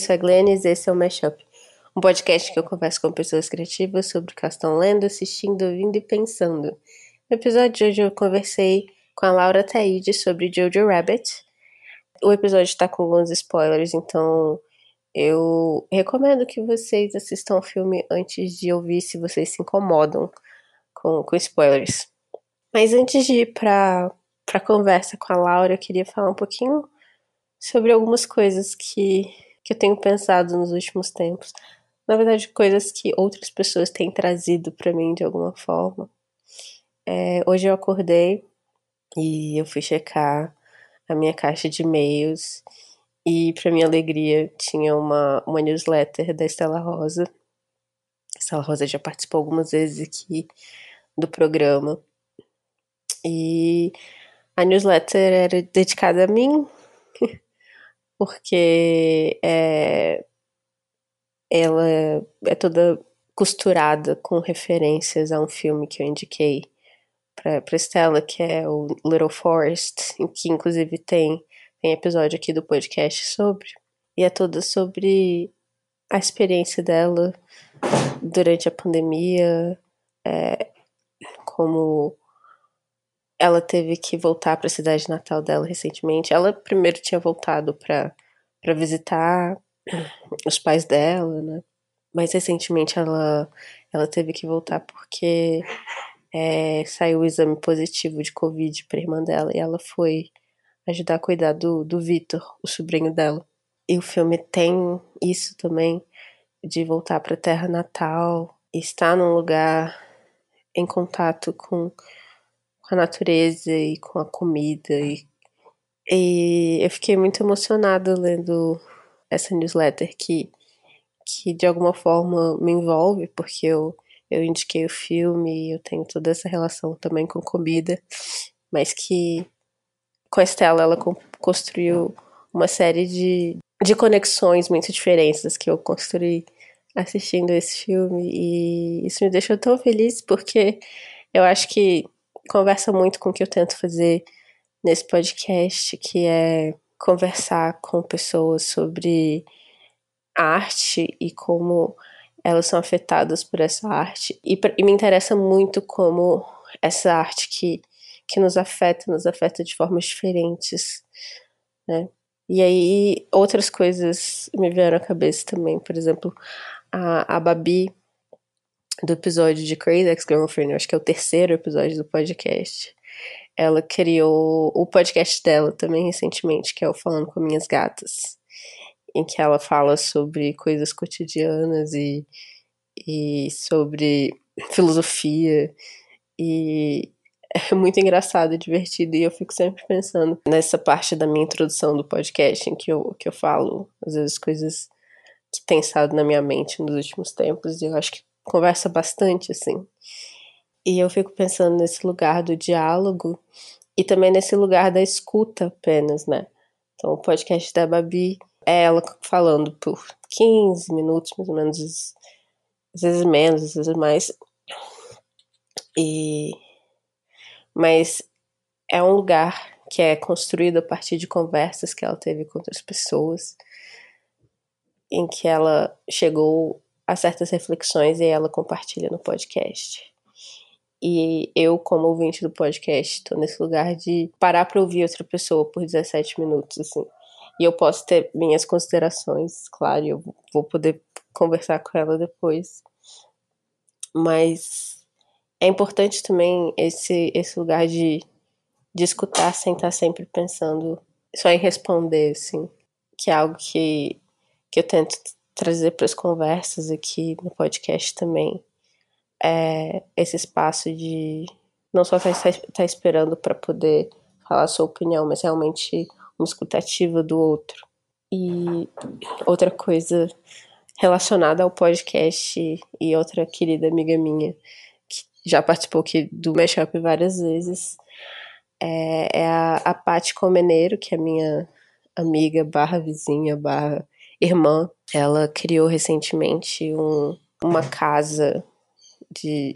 sou a Glennis e esse é o Mashup, um podcast que eu converso com pessoas criativas sobre o que estão lendo, assistindo, ouvindo e pensando. No episódio de hoje eu conversei com a Laura Taide sobre Jojo Rabbit. O episódio está com alguns spoilers, então eu recomendo que vocês assistam o filme antes de ouvir se vocês se incomodam com, com spoilers. Mas antes de ir para a conversa com a Laura, eu queria falar um pouquinho sobre algumas coisas que, que eu tenho pensado nos últimos tempos. Na verdade, coisas que outras pessoas têm trazido para mim de alguma forma. É, hoje eu acordei e eu fui checar a minha caixa de e-mails e, para minha alegria, tinha uma, uma newsletter da Estela Rosa. Estela Rosa já participou algumas vezes aqui do programa. E a newsletter era dedicada a mim, porque é, ela é toda costurada com referências a um filme que eu indiquei para Estela, que é o Little Forest, que inclusive tem tem episódio aqui do podcast sobre. E é toda sobre a experiência dela durante a pandemia, é, como ela teve que voltar para a cidade natal dela recentemente. Ela primeiro tinha voltado para visitar os pais dela, né? Mas recentemente ela, ela teve que voltar porque é, saiu o exame positivo de Covid para irmã dela e ela foi ajudar a cuidar do, do Vitor, o sobrinho dela. E o filme tem isso também, de voltar para a terra natal, estar num lugar em contato com, com a natureza e com a comida. E, e eu fiquei muito emocionada lendo essa newsletter que, que de alguma forma me envolve, porque eu, eu indiquei o filme e eu tenho toda essa relação também com comida, mas que com a Estela, ela construiu uma série de, de conexões muito diferentes que eu construí assistindo esse filme e isso me deixou tão feliz porque eu acho que conversa muito com o que eu tento fazer nesse podcast, que é conversar com pessoas sobre arte e como elas são afetadas por essa arte. E, e me interessa muito como essa arte que que nos afeta, nos afeta de formas diferentes, né? E aí outras coisas me vieram à cabeça também, por exemplo, a, a Babi do episódio de Crazy Ex-Girlfriend, acho que é o terceiro episódio do podcast. Ela criou o podcast dela também recentemente, que é o Falando com Minhas Gatas, em que ela fala sobre coisas cotidianas e, e sobre filosofia e, é muito engraçado divertido. E eu fico sempre pensando nessa parte da minha introdução do podcast, em que eu, que eu falo, às vezes, coisas que pensado na minha mente nos últimos tempos. E eu acho que conversa bastante, assim. E eu fico pensando nesse lugar do diálogo e também nesse lugar da escuta apenas, né? Então, o podcast da Babi é ela falando por 15 minutos, mais ou menos, às vezes menos, às vezes mais. E mas é um lugar que é construído a partir de conversas que ela teve com outras pessoas, em que ela chegou a certas reflexões e ela compartilha no podcast. E eu, como ouvinte do podcast, estou nesse lugar de parar para ouvir outra pessoa por 17 minutos, assim. E eu posso ter minhas considerações, claro, eu vou poder conversar com ela depois. Mas é importante também esse, esse lugar de, de escutar sem estar sempre pensando só em responder, assim. Que é algo que, que eu tento trazer para as conversas aqui no podcast também. É esse espaço de não só estar, estar esperando para poder falar sua opinião, mas realmente uma escutativa do outro. E outra coisa relacionada ao podcast e outra querida amiga minha já participou aqui do Mashup várias vezes, é, é a, a Paty Comeneiro, que é minha amiga barra vizinha, barra irmã. Ela criou recentemente um, uma casa de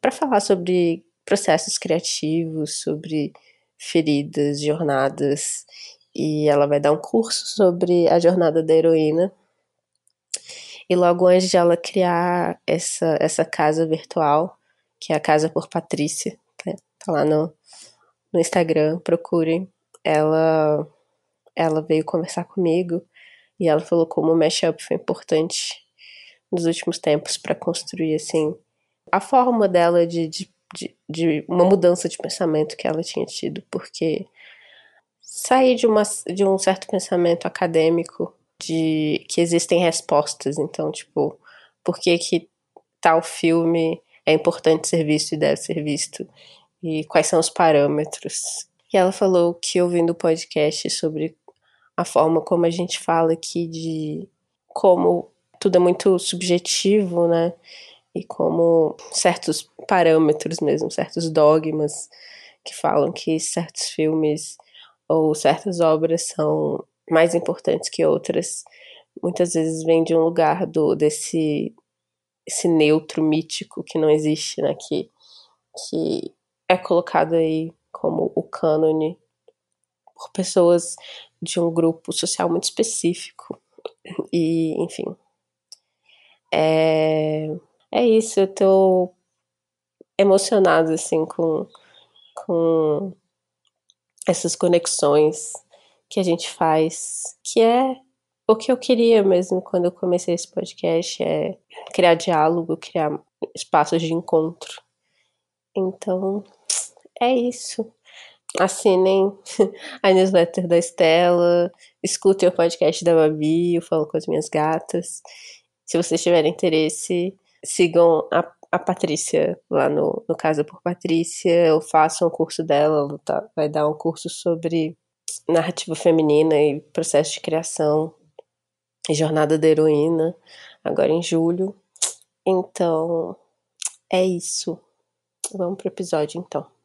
para falar sobre processos criativos, sobre feridas, jornadas, e ela vai dar um curso sobre a jornada da heroína E logo antes de ela criar essa, essa casa virtual, que é a Casa por Patrícia, né? tá lá no, no Instagram, procurem. Ela, ela veio conversar comigo e ela falou como o mashup foi importante nos últimos tempos para construir assim a forma dela de, de, de, de, uma mudança de pensamento que ela tinha tido, porque sair de, uma, de um certo pensamento acadêmico de que existem respostas, então, tipo, por que que tal filme é importante ser visto e deve ser visto? E quais são os parâmetros? E ela falou que ouvindo o podcast sobre a forma como a gente fala aqui de como tudo é muito subjetivo, né? E como certos parâmetros mesmo, certos dogmas que falam que certos filmes ou certas obras são mais importantes que outras, muitas vezes vem de um lugar do desse esse neutro mítico que não existe, né? Que, que é colocado aí como o cânone por pessoas de um grupo social muito específico. E, enfim. É, é isso, eu tô emocionada, assim, com, com essas conexões que a gente faz, que é o que eu queria mesmo quando eu comecei esse podcast, é criar diálogo, criar espaços de encontro. Então, é isso. Assinem a newsletter da Estela, escutem o podcast da Babi, eu falo com as minhas gatas. Se vocês tiverem interesse, sigam a, a Patrícia lá no, no Casa por Patrícia, eu faço um curso dela, ela tá, vai dar um curso sobre narrativa feminina e processo de criação e jornada da heroína, agora em julho. Então, é isso. Vamos pro episódio então.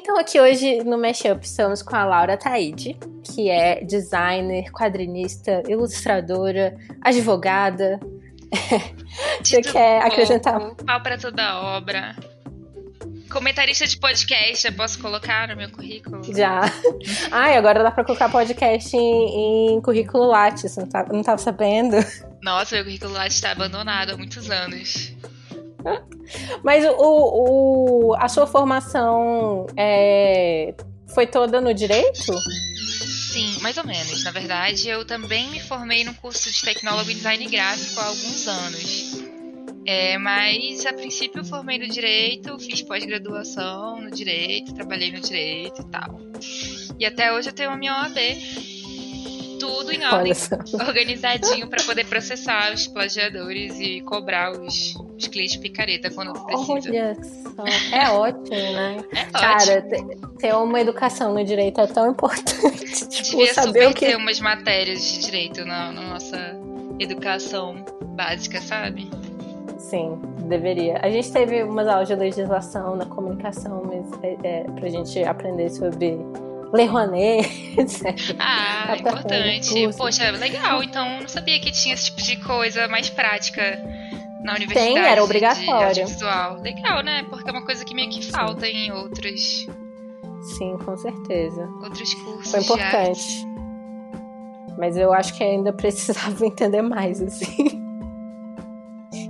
Então, aqui hoje no Mashup estamos com a Laura Taide, que é designer, quadrinista, ilustradora, advogada. Você quer acrescentar? Pau para toda obra. Comentarista de podcast, eu posso colocar no meu currículo? Já. Ai, agora dá pra colocar podcast em, em currículo Lattes, não, tá, não tava sabendo? Nossa, meu currículo Lattes está abandonado há muitos anos. Mas o, o, a sua formação é, foi toda no direito? Sim, mais ou menos. Na verdade, eu também me formei no curso de tecnólogo em design gráfico há alguns anos. É, mas a princípio eu formei no direito, fiz pós-graduação no direito, trabalhei no direito e tal. E até hoje eu tenho a minha OAB tudo em ordem, organizadinho para poder processar os plagiadores e cobrar os, os clientes picareta quando precisa. Olha só. É ótimo, né? É Cara, ótimo. ter uma educação no direito é tão importante. tipo, Devia saber super o que ter umas matérias de direito na, na nossa educação básica, sabe? Sim, deveria. A gente teve umas aulas de legislação na comunicação, mas é, é, pra gente aprender sobre Lei Rouanet, etc. Ah, importante. Poxa, legal. Então, não sabia que tinha esse tipo de coisa mais prática na universidade. Tem, era obrigatório. Legal, né? Porque é uma coisa que meio que falta em outros. Sim, com certeza. Outros cursos. Foi importante. Mas eu acho que ainda precisava entender mais, assim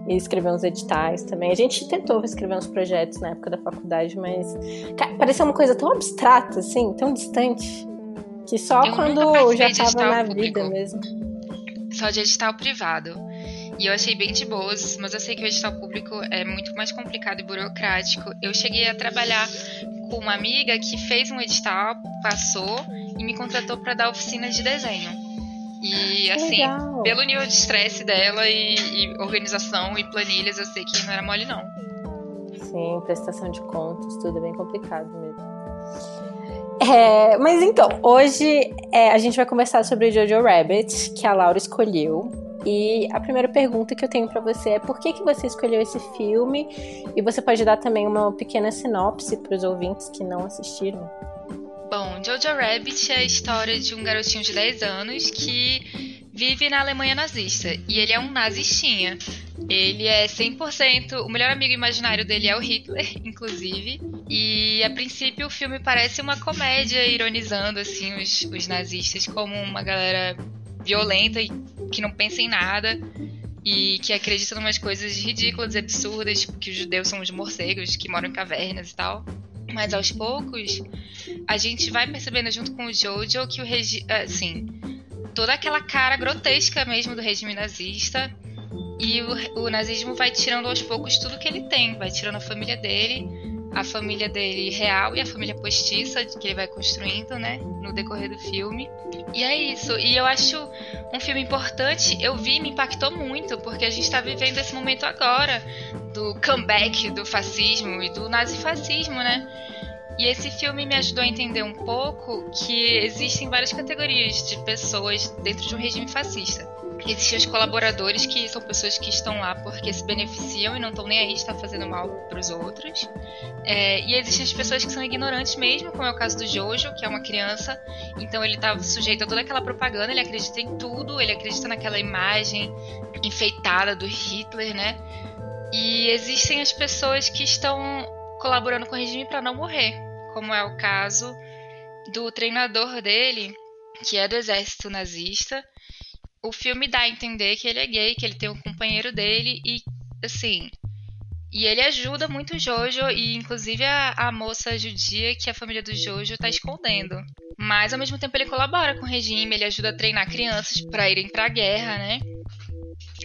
e escrever uns editais também. A gente tentou escrever uns projetos na época da faculdade, mas cara, parecia uma coisa tão abstrata, assim, tão distante, que só eu quando eu já tava na público. vida mesmo. Só de edital privado. E eu achei bem de boas, mas eu sei que o edital público é muito mais complicado e burocrático. Eu cheguei a trabalhar com uma amiga que fez um edital, passou e me contratou para dar oficinas de desenho. E assim, Legal. pelo nível de estresse dela e, e, organização e planilhas, eu sei que não era mole, não. Sim, prestação de contas, tudo é bem complicado mesmo. É, mas então, hoje é, a gente vai conversar sobre Jojo Rabbit, que a Laura escolheu. E a primeira pergunta que eu tenho para você é por que, que você escolheu esse filme? E você pode dar também uma pequena sinopse para os ouvintes que não assistiram. Bom, Jojo Rabbit é a história de um garotinho de 10 anos que vive na Alemanha nazista. E ele é um nazistinha. Ele é 100%. O melhor amigo imaginário dele é o Hitler, inclusive. E a princípio o filme parece uma comédia ironizando assim os, os nazistas como uma galera violenta e que não pensa em nada e que acredita em umas coisas ridículas e absurdas, tipo que os judeus são os morcegos que moram em cavernas e tal. Mas aos poucos, a gente vai percebendo junto com o Jojo que o regime. Assim, toda aquela cara grotesca mesmo do regime nazista. E o, o nazismo vai tirando aos poucos tudo que ele tem, vai tirando a família dele, a família dele real e a família postiça que ele vai construindo, né, no decorrer do filme. E é isso. E eu acho um filme importante. Eu vi, me impactou muito, porque a gente está vivendo esse momento agora do comeback do fascismo e do nazifascismo, né? E esse filme me ajudou a entender um pouco que existem várias categorias de pessoas dentro de um regime fascista. Existem os colaboradores, que são pessoas que estão lá porque se beneficiam e não estão nem aí de estar fazendo mal para os outros. É, e existem as pessoas que são ignorantes mesmo, como é o caso do Jojo, que é uma criança, então ele está sujeito a toda aquela propaganda, ele acredita em tudo, ele acredita naquela imagem enfeitada do Hitler, né? E existem as pessoas que estão colaborando com o regime para não morrer, como é o caso do treinador dele, que é do exército nazista. O filme dá a entender que ele é gay, que ele tem um companheiro dele e assim, e ele ajuda muito o Jojo e inclusive a, a moça judia que a família do Jojo está escondendo. Mas ao mesmo tempo ele colabora com o regime, ele ajuda a treinar crianças para irem para a guerra, né?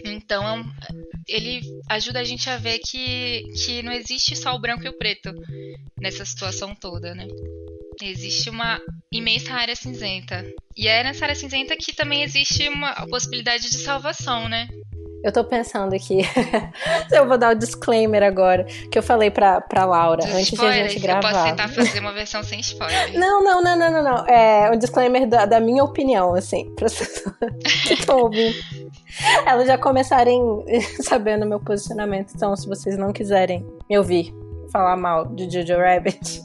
Então é ele ajuda a gente a ver que, que não existe só o branco e o preto nessa situação toda, né? Existe uma imensa área cinzenta. E é nessa área cinzenta que também existe uma possibilidade de salvação, né? Eu tô pensando aqui. eu vou dar o disclaimer agora. Que eu falei pra, pra Laura Dos antes spoilers, de a gente gravar. Eu posso tentar fazer uma versão sem spoiler. Não, não, não, não, não, não. É um disclaimer da, da minha opinião, assim, para as pessoas que estão ouvindo. Elas já começarem sabendo meu posicionamento. Então, se vocês não quiserem me ouvir falar mal de Jojo Rabbit,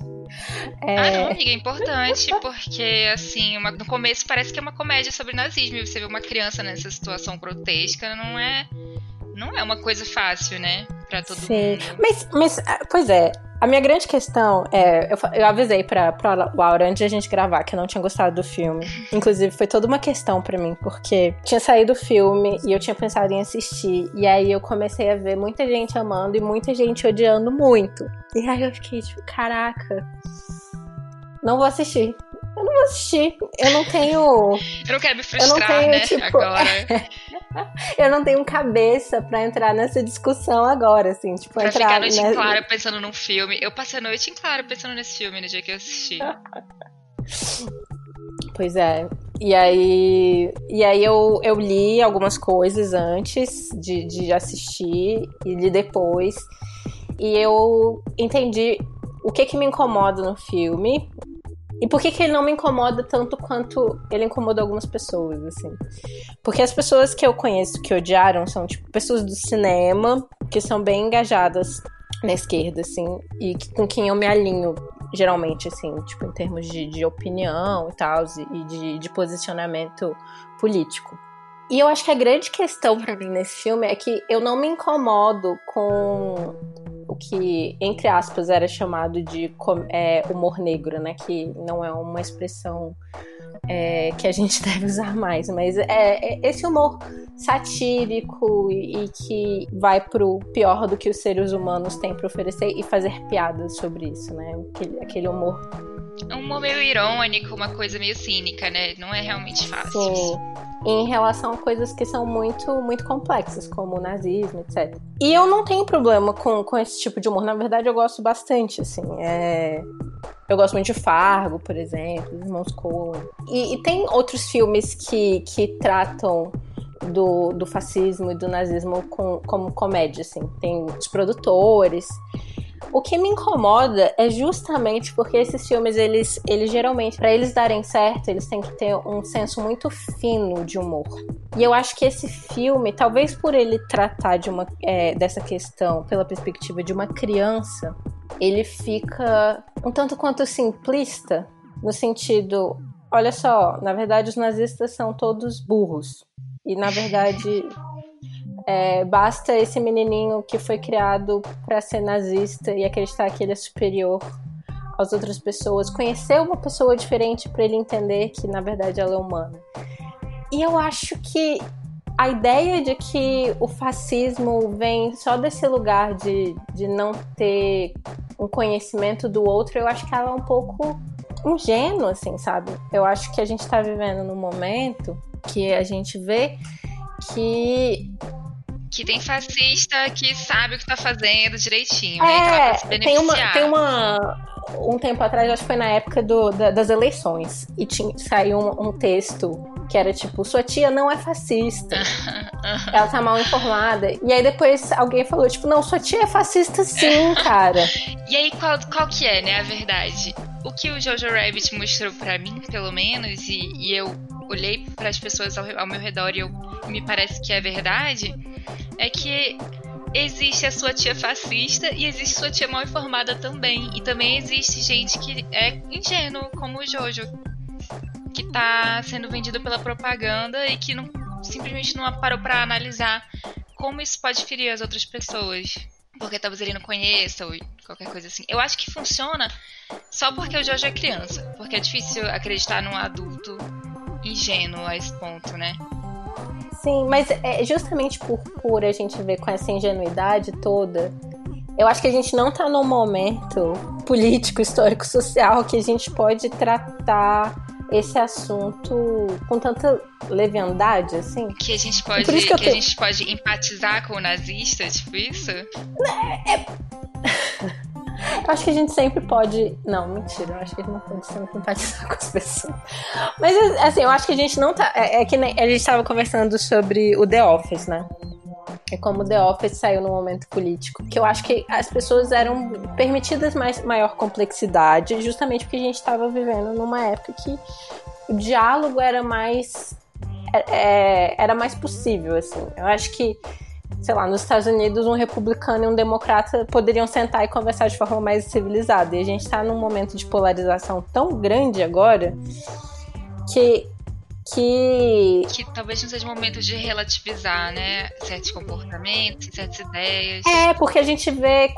é... Ah, não, amiga, é importante, porque, assim, uma, no começo parece que é uma comédia sobre nazismo, e você vê uma criança nessa situação grotesca, não é, não é uma coisa fácil, né, pra todo Sim. mundo. Mas, mas, ah, pois é, a minha grande questão é. Eu, eu avisei pra, pra Laura antes de a gente gravar que eu não tinha gostado do filme. Inclusive, foi toda uma questão para mim, porque tinha saído o filme e eu tinha pensado em assistir. E aí eu comecei a ver muita gente amando e muita gente odiando muito. E aí eu fiquei tipo, caraca. Não vou assistir. Eu não vou assistir. Eu não tenho. eu não quero me frustrar, eu não tenho, né? Tipo, agora. eu não tenho cabeça para entrar nessa discussão agora, assim, tipo, pra entrar ficar a noite em claro pensando num filme. Eu passei a noite em claro pensando nesse filme no dia que eu assisti. pois é. E aí, e aí eu, eu li algumas coisas antes de, de assistir e li depois. E eu entendi o que que me incomoda no filme e por que, que ele não me incomoda tanto quanto ele incomoda algumas pessoas, assim? Porque as pessoas que eu conheço que odiaram são, tipo, pessoas do cinema que são bem engajadas na esquerda, assim, e que, com quem eu me alinho, geralmente, assim, tipo, em termos de, de opinião e tal, e de, de posicionamento político. E eu acho que a grande questão para mim nesse filme é que eu não me incomodo com que, entre aspas, era chamado de é, humor negro, né? Que não é uma expressão é, que a gente deve usar mais, mas é, é esse humor satírico e, e, que vai pro pior do que os seres humanos têm para oferecer e fazer piadas sobre isso, né? Aquele, aquele humor. É um humor meio irônico, uma coisa meio cínica, né? Não é realmente fácil. Sim em relação a coisas que são muito, muito complexas, como o nazismo, etc. E eu não tenho problema com, com esse tipo de humor. Na verdade, eu gosto bastante, assim. É... Eu gosto muito de Fargo, por exemplo, Os Irmãos Coen. E, e tem outros filmes que, que tratam do, do fascismo e do nazismo com, como comédia, assim. Tem os produtores. O que me incomoda é justamente porque esses filmes, eles, eles geralmente, para eles darem certo, eles têm que ter um senso muito fino de humor. E eu acho que esse filme, talvez por ele tratar de uma, é, dessa questão pela perspectiva de uma criança, ele fica um tanto quanto simplista, no sentido, olha só, na verdade os nazistas são todos burros. E na verdade É, basta esse menininho que foi criado para ser nazista e acreditar que ele é superior às outras pessoas, conhecer uma pessoa diferente para ele entender que na verdade ela é humana. E eu acho que a ideia de que o fascismo vem só desse lugar de, de não ter um conhecimento do outro, eu acho que ela é um pouco ingênua, assim, sabe? Eu acho que a gente está vivendo num momento que a gente vê que que tem fascista que sabe o que tá fazendo direitinho, né? É, tem uma, tem uma. Um tempo atrás, acho que foi na época do, da, das eleições, e tinha, saiu um, um, texto que era tipo: sua tia não é fascista, ela tá mal informada. E aí depois alguém falou: tipo, não, sua tia é fascista sim, cara. e aí qual, qual que é, né, a verdade? O que o Jojo Rabbit mostrou para mim, pelo menos, e, e eu olhei para as pessoas ao, ao meu redor e eu, me parece que é verdade é que existe a sua tia fascista e existe sua tia mal informada também. E também existe gente que é ingênuo, como o Jojo, que tá sendo vendido pela propaganda e que não, simplesmente não parou para analisar como isso pode ferir as outras pessoas. Porque talvez ele não conheça ou qualquer coisa assim. Eu acho que funciona só porque o Jojo é criança. Porque é difícil acreditar num adulto ingênuo a esse ponto, né? Sim, mas é justamente por, por a gente ver com essa ingenuidade toda, eu acho que a gente não está num momento político, histórico, social que a gente pode tratar esse assunto com tanta leviandade, assim. Que a gente pode, que, que a gente pode empatizar com o nazista, tipo isso? É, é... Eu acho que a gente sempre pode. Não, mentira. Eu acho que a gente não pode sempre empatizar com as pessoas. Mas, assim, eu acho que a gente não tá. É, é que nem... a gente estava conversando sobre o The Office, né? E como The Office saiu no momento político. Que eu acho que as pessoas eram permitidas mais, maior complexidade, justamente porque a gente estava vivendo numa época que o diálogo era mais. É, é, era mais possível, assim. Eu acho que sei lá, nos Estados Unidos, um republicano e um democrata poderiam sentar e conversar de forma mais civilizada. E a gente está num momento de polarização tão grande agora que. Que... que talvez não seja o momento de relativizar, né? Certos comportamentos, certas ideias. É, porque a gente vê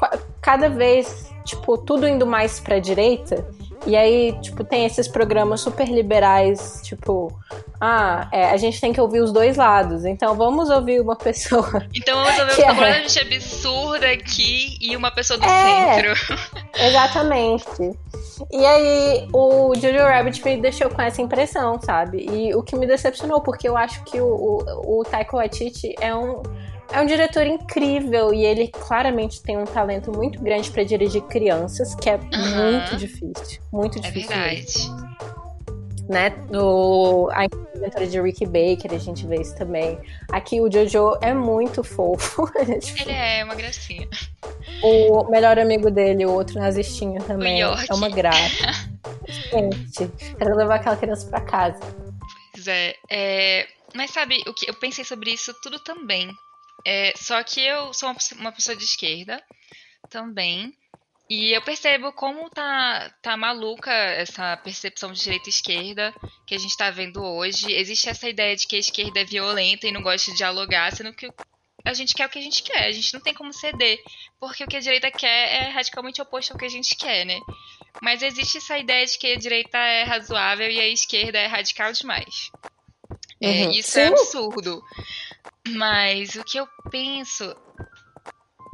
cada vez, tipo, tudo indo mais pra direita. E aí, tipo, tem esses programas super liberais, tipo, ah, é, a gente tem que ouvir os dois lados. Então vamos ouvir uma pessoa. Então vamos ouvir uma é... completamente absurda aqui e uma pessoa do é, centro. Exatamente. E aí o Jojo Rabbit me deixou com essa impressão, sabe? E o que me decepcionou, porque eu acho que o, o, o Taika Waititi é um é um diretor incrível e ele claramente tem um talento muito grande para dirigir crianças, que é uhum. muito difícil. Muito é difícil. É verdade. Né? No, a inventora de Ricky Baker, a gente vê isso também. Aqui o Jojo é muito fofo. ele é uma gracinha. O melhor amigo dele, o outro nazistinho também, é uma graça. gente, quero levar aquela criança para casa. Pois é, é. Mas sabe, o que eu pensei sobre isso tudo também. É, só que eu sou uma pessoa de esquerda também. E eu percebo como tá, tá maluca essa percepção de direita e esquerda que a gente tá vendo hoje. Existe essa ideia de que a esquerda é violenta e não gosta de dialogar, sendo que a gente quer o que a gente quer, a gente não tem como ceder, porque o que a direita quer é radicalmente oposto ao que a gente quer, né? Mas existe essa ideia de que a direita é razoável e a esquerda é radical demais. É, uhum. É, isso Sim. é absurdo. Mas o que eu penso.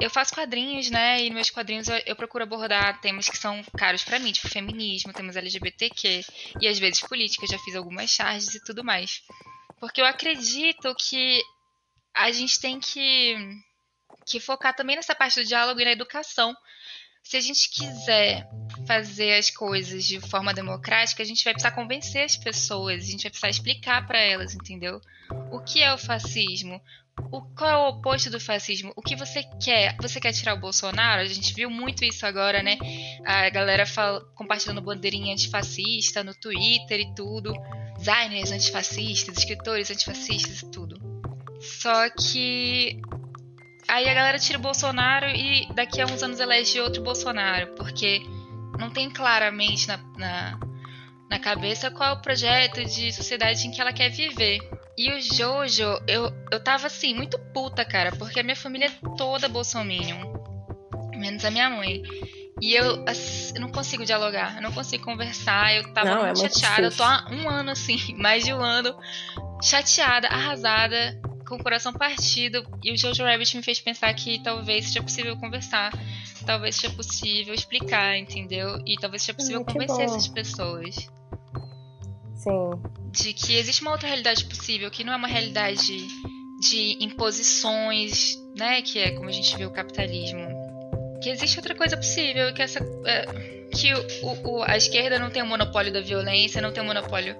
Eu faço quadrinhos, né? E nos meus quadrinhos eu, eu procuro abordar temas que são caros para mim, tipo feminismo, temas LGBTQ e às vezes política. Já fiz algumas charges e tudo mais. Porque eu acredito que a gente tem que, que focar também nessa parte do diálogo e na educação. Se a gente quiser fazer as coisas de forma democrática, a gente vai precisar convencer as pessoas, a gente vai precisar explicar para elas, entendeu? O que é o fascismo? O, qual é o oposto do fascismo? O que você quer? Você quer tirar o Bolsonaro? A gente viu muito isso agora, né? A galera fala, compartilhando bandeirinha antifascista no Twitter e tudo. Designers antifascistas, escritores antifascistas e tudo. Só que aí a galera tira o Bolsonaro e daqui a uns anos elege outro Bolsonaro, porque não tem claramente na, na, na cabeça qual é o projeto de sociedade em que ela quer viver. E o Jojo, eu, eu tava assim, muito puta, cara, porque a minha família é toda bolsominion. Menos a minha mãe. E eu, eu não consigo dialogar, eu não consigo conversar, eu tava Não, é muito muito chateada. Eu difícil. tô há um ano assim, mais de um ano, chateada, arrasada, com o coração partido. E o Jojo Rabbit me fez pensar que talvez seja possível conversar, talvez seja possível explicar, entendeu? E talvez seja possível Hum, convencer bom. essas pessoas Sim. de que existe uma outra realidade possível, que não é uma realidade de imposições, né? Que é como a gente vê o capitalismo. Que existe outra coisa possível, que essa. é, que o, o- a esquerda não tem o monopólio da violência, não tem o monopólio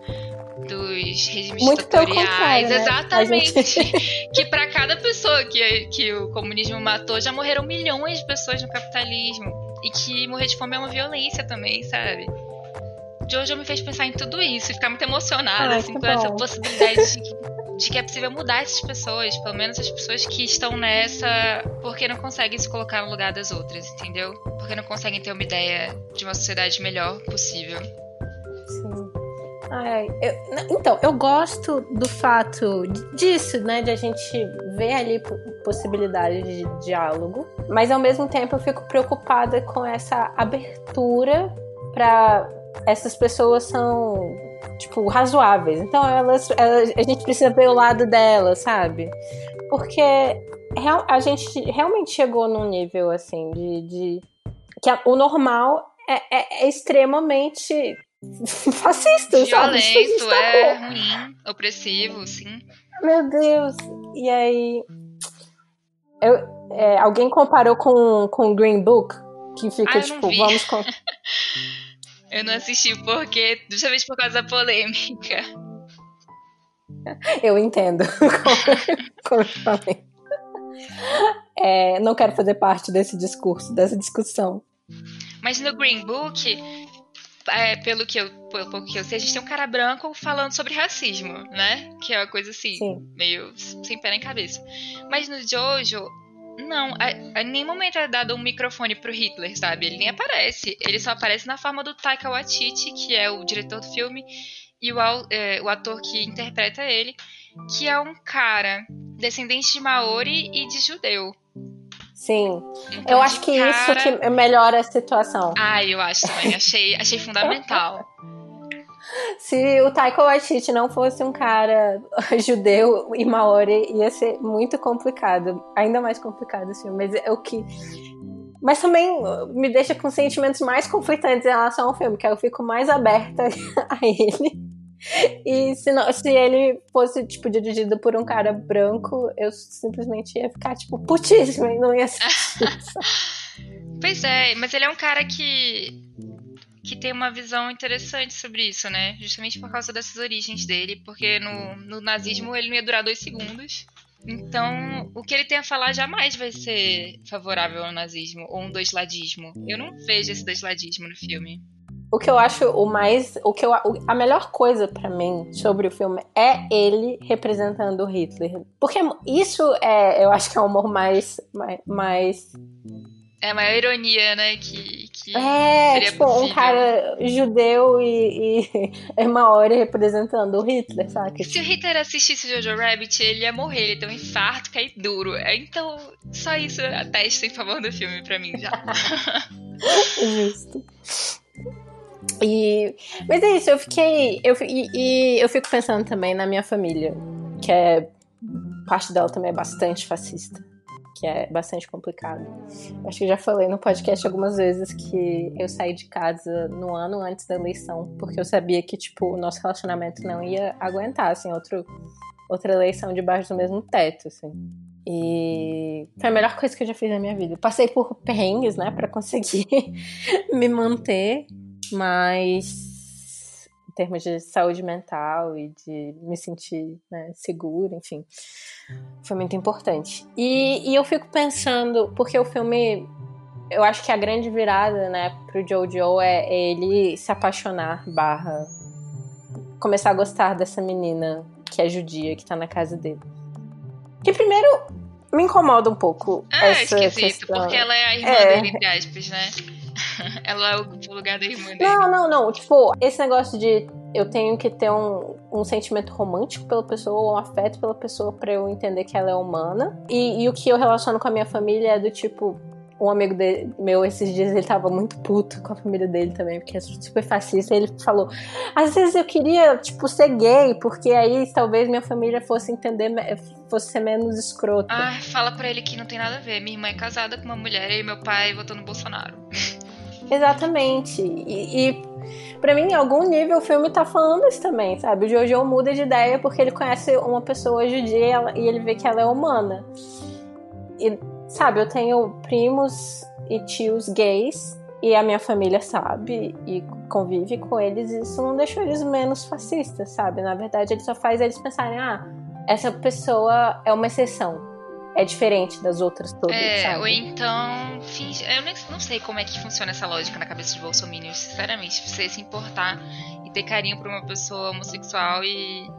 dos regimes Muito ditatoriais. né? Exatamente. Gente- que para cada pessoa que, que o comunismo matou, já morreram milhões de pessoas no capitalismo. E que morrer de fome é uma violência também, sabe? Jojo me fez pensar em tudo isso e ficar muito emocionada Ai, assim, com essa bom. possibilidade de que, de que é possível mudar essas pessoas, pelo menos as pessoas que estão nessa porque não conseguem se colocar no lugar das outras, entendeu? Porque não conseguem ter uma ideia de uma sociedade melhor possível. Sim. Ai, eu- então, eu gosto do fato disso, né? De a gente ver ali po- possibilidades de diálogo, mas ao mesmo tempo eu fico preocupada com essa abertura para essas pessoas são tipo razoáveis. Então elas, elas- a gente precisa ver o lado delas, sabe? Porque real- a gente realmente chegou num nível assim de, de que a- o normal é, é- é extremamente fascista, sabe? Gente Violento, tá é ruim, opressivo, sim. Meu Deus. E aí. eu- é, alguém comparou com, com Green Book, que fica Ah, tipo, vamos. Eu não assisti porque, justamente por causa da polêmica. Eu entendo. como, como eu falei. É, não quero fazer parte desse discurso, dessa discussão. Mas no Green Book, é, pelo, que eu, pelo pouco que eu sei, a gente tem um cara branco falando sobre racismo, né? Que é uma coisa assim, Sim. meio sem pé nem cabeça. Mas no Jojo, não, a, a nenhum momento é dado um microfone pro Hitler, sabe? Ele nem aparece. Ele só aparece na forma do Taika Waititi, que é o diretor do filme, e o, é, o ator que interpreta ele, que é um cara descendente de Maori e de judeu. Sim. Então, Eu acho que isso cara- que melhora a situação. Ah, eu acho também. Achei, achei fundamental. Se o Taika Waititi não fosse um cara judeu e maori, ia ser muito complicado. Ainda mais complicado filme. Mas é o que. Mas também me deixa com sentimentos mais conflitantes em relação ao filme, que eu fico mais aberta a ele. E se, não- se ele fosse, tipo, dirigido por um cara branco, eu simplesmente ia ficar, tipo, putíssima e não ia assistir. Pois é, mas ele é um cara que que tem uma visão interessante sobre isso, né? Justamente por causa dessas origens dele, porque no, no nazismo ele não ia durar dois segundos. Então, o que ele tem a falar jamais vai ser favorável ao nazismo ou um doisladismo. Eu não vejo esse doisladismo no filme. O que eu acho o mais. O que eu, a melhor coisa pra mim sobre o filme é ele representando o Hitler. Porque isso é. Eu acho que é o humor mais. mais, mais- É a maior ironia, né? Que, que é, seria tipo, um possível. cara judeu e, e é Maori representando o Hitler, sabe? Se o Hitler assistisse Jojo Rabbit, ele ia morrer, ele ia ter um infarto, cair duro. Então, só isso atesta em favor do filme pra mim já. Justo. E, mas é isso, eu fiquei. Eu, e, e eu fico pensando também na minha família, que é. Parte dela também é bastante fascista. É bastante complicado. Acho que já falei no podcast algumas vezes que eu saí de casa no ano antes da eleição, porque eu sabia que, tipo, o nosso relacionamento não ia aguentar, assim, outro, outra eleição debaixo do mesmo teto, assim. E foi a melhor coisa que eu já fiz na minha vida. Passei por perrengues, né, pra conseguir me manter, mas termos de saúde mental e de me sentir né, segura, enfim, foi muito importante. E, e eu fico pensando, porque o filme, eu acho que a grande virada, né, pro Jojo é ele se apaixonar, barra, começar a gostar dessa menina que é judia, que tá na casa dele. Que primeiro me incomoda um pouco Ah, é essa esquisito, questão. porque ela é a irmã É. dele, entre aspas, né? ela é o lugar da irmã dele. Não, não, não. Tipo, esse negócio de eu tenho que ter um, um sentimento romântico pela pessoa, um afeto pela pessoa para eu entender que ela é humana. E, e, o que eu relaciono com a minha família é do tipo. Um amigo dele, meu, esses dias ele tava muito puto com a família dele também, porque é super fascista. ele falou: às vezes eu queria, tipo, ser gay, porque aí talvez minha família fosse entender, fosse ser menos escrota. Ah, fala pra ele que não tem nada a ver. Minha irmã é casada com uma mulher e meu pai votou no Bolsonaro. Exatamente. E, e para mim, em algum nível, o filme tá falando isso também, sabe? O Jojo muda de ideia porque ele conhece uma pessoa judia e ele vê que ela é humana. E, sabe, eu tenho primos e tios gays e a minha família sabe e convive com eles e isso não deixou eles menos fascistas, sabe? Na verdade, ele só faz eles pensarem, ah, essa pessoa é uma exceção é diferente das outras todas. É, sabe? ou então. Finge, eu não sei como é que funciona essa lógica na cabeça de bolsominions, sinceramente. Você se importar e ter carinho por uma pessoa homossexual e.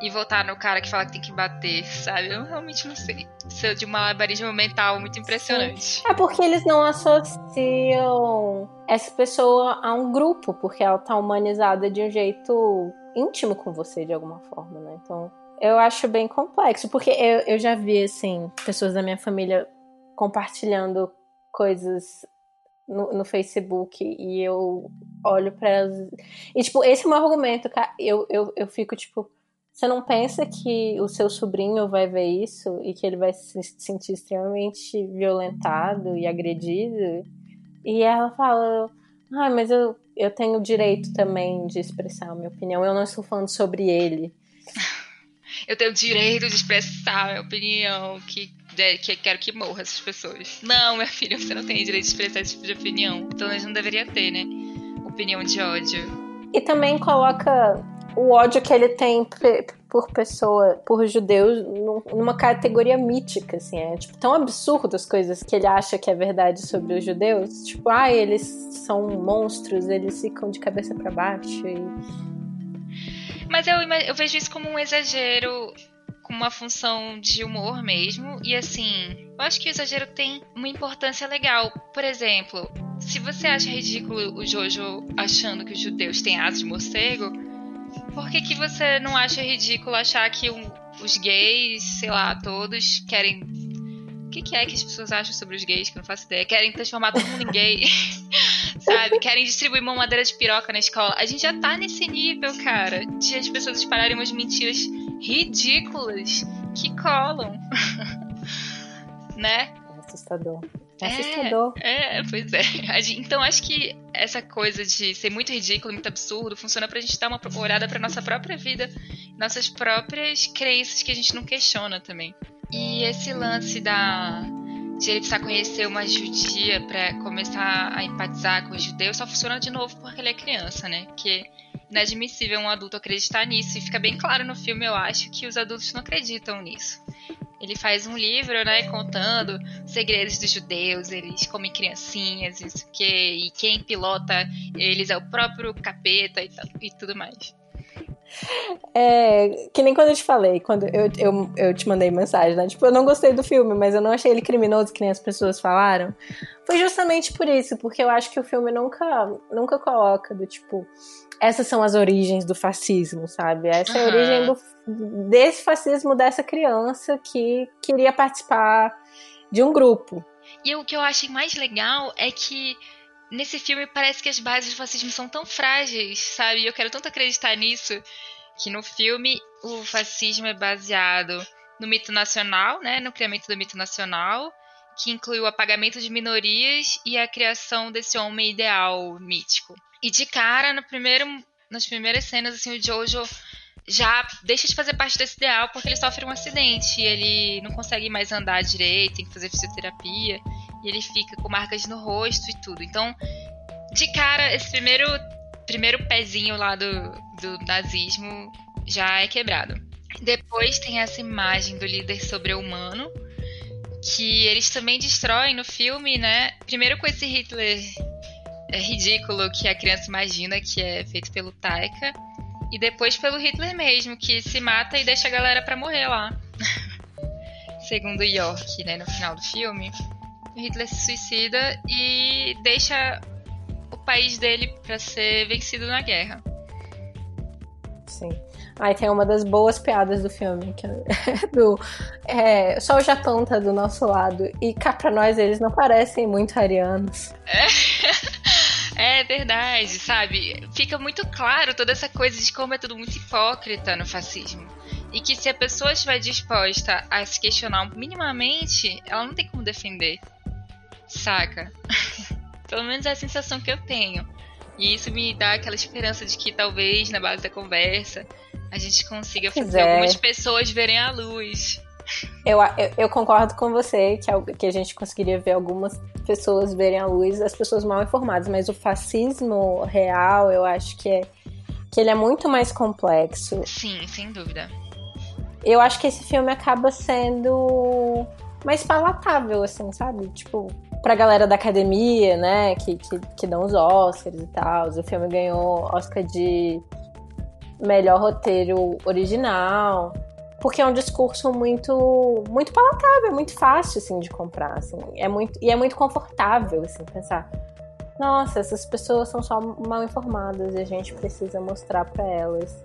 E votar no cara que fala que tem que bater, sabe? Eu realmente não sei. Isso é de uma malabarismo mental muito impressionante. Sim. É porque eles não associam essa pessoa a um grupo, porque ela tá humanizada de um jeito íntimo com você, de alguma forma, né? Então, eu acho bem complexo, porque eu, eu já vi, assim, pessoas da minha família compartilhando coisas no, no Facebook e eu olho para elas. E, tipo, esse é o meu argumento, cara. Eu, eu, eu fico, tipo, você não pensa que o seu sobrinho vai ver isso e que ele vai se sentir extremamente violentado e agredido? E ela fala, ah, mas eu, eu tenho o direito também de expressar a minha opinião. Eu não estou falando sobre ele eu tenho o direito de expressar a minha opinião, que, que quero que morra essas pessoas. Não, minha filha, você não tem direito de expressar esse tipo de opinião. Então a gente não deveria ter, né? Opinião de ódio. E também coloca o ódio que ele tem por pessoa, por judeus, numa categoria mítica, assim. É tipo, tão absurdo as coisas que ele acha que é verdade sobre os judeus. Tipo, ah, eles são monstros, eles ficam de cabeça para baixo e mas eu, eu vejo isso como um exagero com uma função de humor mesmo. E assim, eu acho que o exagero tem uma importância legal. Por exemplo, se você acha ridículo o Jojo achando que os judeus têm asas de morcego, por que, que você não acha ridículo achar que um, os gays, sei lá, todos querem. O que, que é que as pessoas acham sobre os gays? Que eu não faço ideia. Querem transformar todo mundo em gay. sabe? Querem distribuir uma madeira de piroca na escola. A gente já tá nesse nível, cara, de as pessoas espalharem umas mentiras ridículas que colam. né? É assustador. É, é assustador. É, pois é. Então acho que essa coisa de ser muito ridículo, muito absurdo, funciona pra gente dar uma olhada pra nossa própria vida, nossas próprias crenças que a gente não questiona também. E esse lance da de ele precisar conhecer uma judia para começar a empatizar com os judeus só funciona de novo porque ele é criança, né? Que é inadmissível um adulto acreditar nisso. E fica bem claro no filme, eu acho, que os adultos não acreditam nisso. Ele faz um livro, né, contando segredos dos judeus, eles comem criancinhas, isso que, e quem pilota eles é o próprio capeta e, e tudo mais. É, que nem quando eu te falei, quando eu, eu, eu te mandei mensagem, né? Tipo, eu não gostei do filme, mas eu não achei ele criminoso, que nem as pessoas falaram. Foi justamente por isso, porque eu acho que o filme nunca, nunca coloca do tipo, essas são as origens do fascismo, sabe? Essa é a origem do, desse fascismo dessa criança que queria participar de um grupo. E o que eu achei mais legal é que nesse filme parece que as bases do fascismo são tão frágeis, sabe? Eu quero tanto acreditar nisso que no filme o fascismo é baseado no mito nacional, né, no criamento do mito nacional, que inclui o apagamento de minorias e a criação desse homem ideal mítico. E de cara, no primeiro, nas primeiras cenas, assim, o Jojo já deixa de fazer parte desse ideal porque ele sofre um acidente e ele não consegue mais andar direito, tem que fazer fisioterapia e ele fica com marcas no rosto e tudo. Então, de cara, esse primeiro primeiro pezinho lá do, do nazismo já é quebrado. Depois tem essa imagem do líder sobre-humano, que eles também destroem no filme, né? Primeiro com esse Hitler é ridículo que a criança imagina que é feito pelo Taika, e depois pelo Hitler mesmo, que se mata e deixa a galera pra morrer lá. Segundo York, né, no final do filme. Hitler se suicida e deixa o país dele para ser vencido na guerra. Sim. Aí tem uma das boas piadas do filme, que é do. É, só o Japão tá do nosso lado. E cá pra nós eles não parecem muito arianos. É. é verdade, sabe? Fica muito claro toda essa coisa de como é tudo muito hipócrita no fascismo. E que se a pessoa estiver disposta a se questionar minimamente, ela não tem como defender. Saca? Pelo menos é a sensação que eu tenho. E isso me dá aquela esperança de que talvez na base da conversa a gente consiga fazer é. algumas pessoas verem a luz. Eu, eu, eu, concordo com você que, que a gente conseguiria ver algumas pessoas verem a luz, as pessoas mal informadas, mas o fascismo real, eu acho que, é, que ele é muito mais complexo. Sim, sem dúvida. Eu acho que esse filme acaba sendo mais palatável, assim, sabe? Tipo, pra galera da academia, né, que, que, que dão os Oscars e tal. O filme ganhou Oscar de melhor roteiro original. Porque é um discurso muito muito palatável, muito fácil assim de comprar, assim. É muito e é muito confortável assim pensar. Nossa, essas pessoas são só mal informadas e a gente precisa mostrar para elas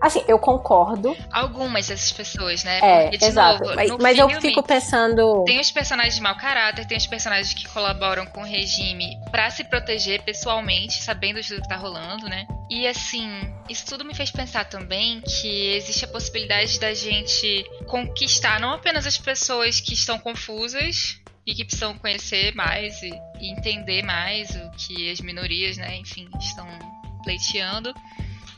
Assim, eu concordo. Algumas dessas pessoas, né? É, Porque, exato. Novo, mas, mas filme, eu fico pensando. Tem os personagens de mau caráter, tem os personagens que colaboram com o regime para se proteger pessoalmente, sabendo de tudo que tá rolando, né? E assim, isso tudo me fez pensar também que existe a possibilidade da gente conquistar não apenas as pessoas que estão confusas, e que precisam conhecer mais e, entender mais o que as minorias, né, enfim, estão pleiteando,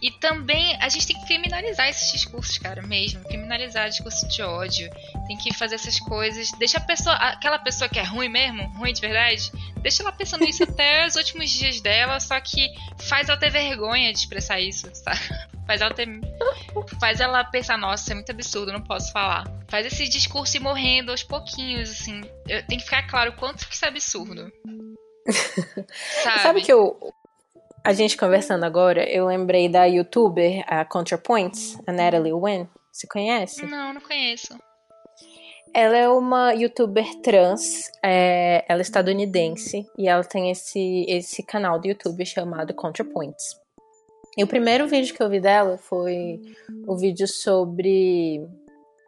e também a gente tem que criminalizar esses discursos, cara, mesmo. Criminalizar discurso de ódio. Tem que fazer essas coisas. Deixa a pessoa, aquela pessoa que é ruim mesmo, ruim de verdade, deixa ela pensando isso até os últimos dias dela, só que faz ela ter vergonha de expressar isso, sabe? Faz ela ter. Faz ela pensar, nossa, é muito absurdo, não posso falar. Faz esse discurso ir morrendo aos pouquinhos, assim. Tem que ficar claro o quanto que isso é absurdo. Sabe? Sabe que eu, a gente conversando agora, eu lembrei da youtuber, a ContraPoints, a Natalie Wynn. Você conhece? Não, não conheço. Ela é uma youtuber trans, é, ela é estadunidense e ela tem esse, esse canal do YouTube chamado ContraPoints. E o primeiro vídeo que eu vi dela foi o vídeo sobre.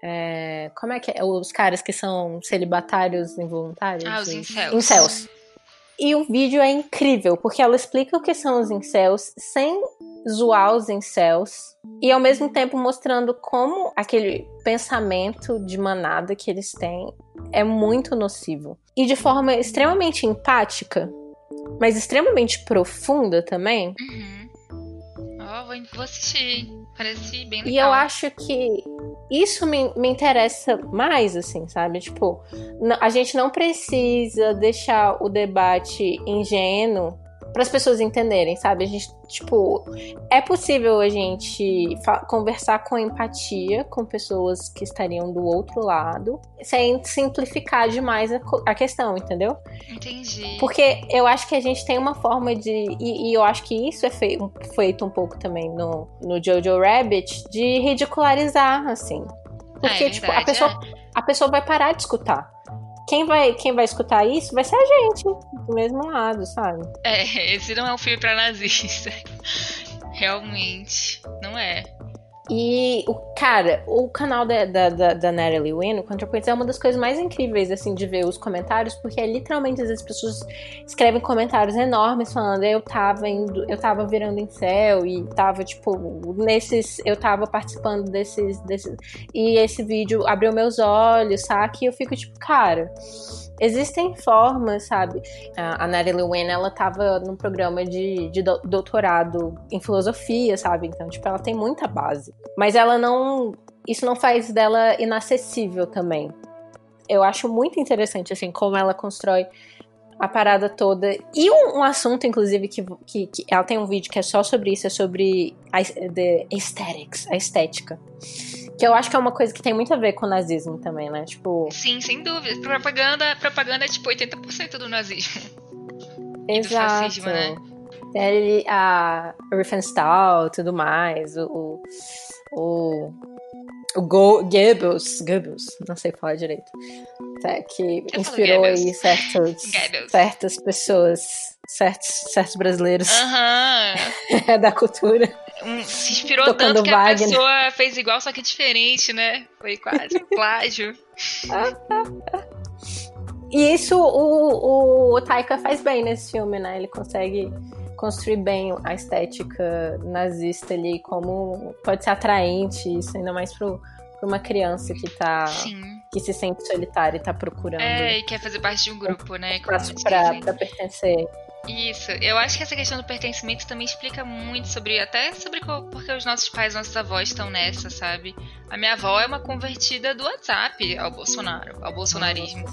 É, como é que é? Os caras que são celibatários involuntários? Ah, os incels. Incels. E o vídeo é incrível, porque ela explica o que são os incels sem zoar os incels e ao mesmo tempo mostrando como aquele pensamento de manada que eles têm é muito nocivo. E de forma extremamente empática, mas extremamente profunda também. Uhum. Oh, vou assistir. Parece bem legal. E eu acho que isso me, me interessa mais, assim, sabe? Tipo, a gente não precisa deixar o debate ingênuo para as pessoas entenderem, sabe? A gente, tipo, é possível a gente conversar com empatia com pessoas que estariam do outro lado, sem simplificar demais a, a, questão, entendeu? Entendi. Porque eu acho que a gente tem uma forma de. E, e eu acho que isso é feito, feito um pouco também no, no Jojo Rabbit, de ridicularizar, assim. Porque, ah, é tipo, a pessoa, é. a pessoa vai parar de escutar quem vai, quem vai escutar isso vai ser a gente, do mesmo lado, sabe? É, esse não é um filme pra nazista. Realmente, não é. E, o cara, o canal da, da, da, da Natalie Wynn, o ContraPoints, é uma das coisas mais incríveis, assim, de ver os comentários, porque é literalmente, às vezes, as pessoas escrevem comentários enormes falando, eu tava indo, eu tava virando em céu e tava, tipo, nesses, eu tava participando desses, desses, e esse vídeo abriu meus olhos, sabe? E eu fico, tipo, cara existem formas, sabe? A, Natalie Wynn, ela tava num programa de, de doutorado em filosofia, sabe? Então, tipo, ela tem muita base. Mas ela não. Isso não faz dela inacessível também. Eu acho muito interessante, assim, como ela constrói a parada toda. E um, um assunto, inclusive, que, que, que, ela tem um vídeo que é só sobre isso, é sobre a, the aesthetics, a estética. Que eu acho que é uma coisa que tem muito a ver com o nazismo também, né? Tipo. Sim, sem dúvida. Propaganda, propaganda é tipo 80% do nazismo. Exato. Do fascismo, né? Ele, a Riefenstahl e tudo mais, o. o, o Go, Goebbels, Goebbels, não sei falar direito, tá, que Eu inspirou aí certas, certas pessoas certos, certos brasileiros uhum. da cultura. Um, se inspirou Tocando tanto que Wagner. a pessoa fez igual, só que diferente, né? Foi quase um plágio. e isso o, o, o Taika faz bem nesse filme, né? Ele consegue construir bem a estética nazista ali, como pode ser atraente, isso ainda mais pro, pra uma criança que tá. Sim. que se sente solitária e tá procurando. É, e quer fazer parte de um grupo, né? Espaço pra, pra pertencer. Isso, eu acho que essa questão do pertencimento também explica muito sobre, até sobre porque os nossos pais, nossos avós estão nessa, sabe? A minha avó é uma convertida do WhatsApp ao Bolsonaro, ao bolsonarismo.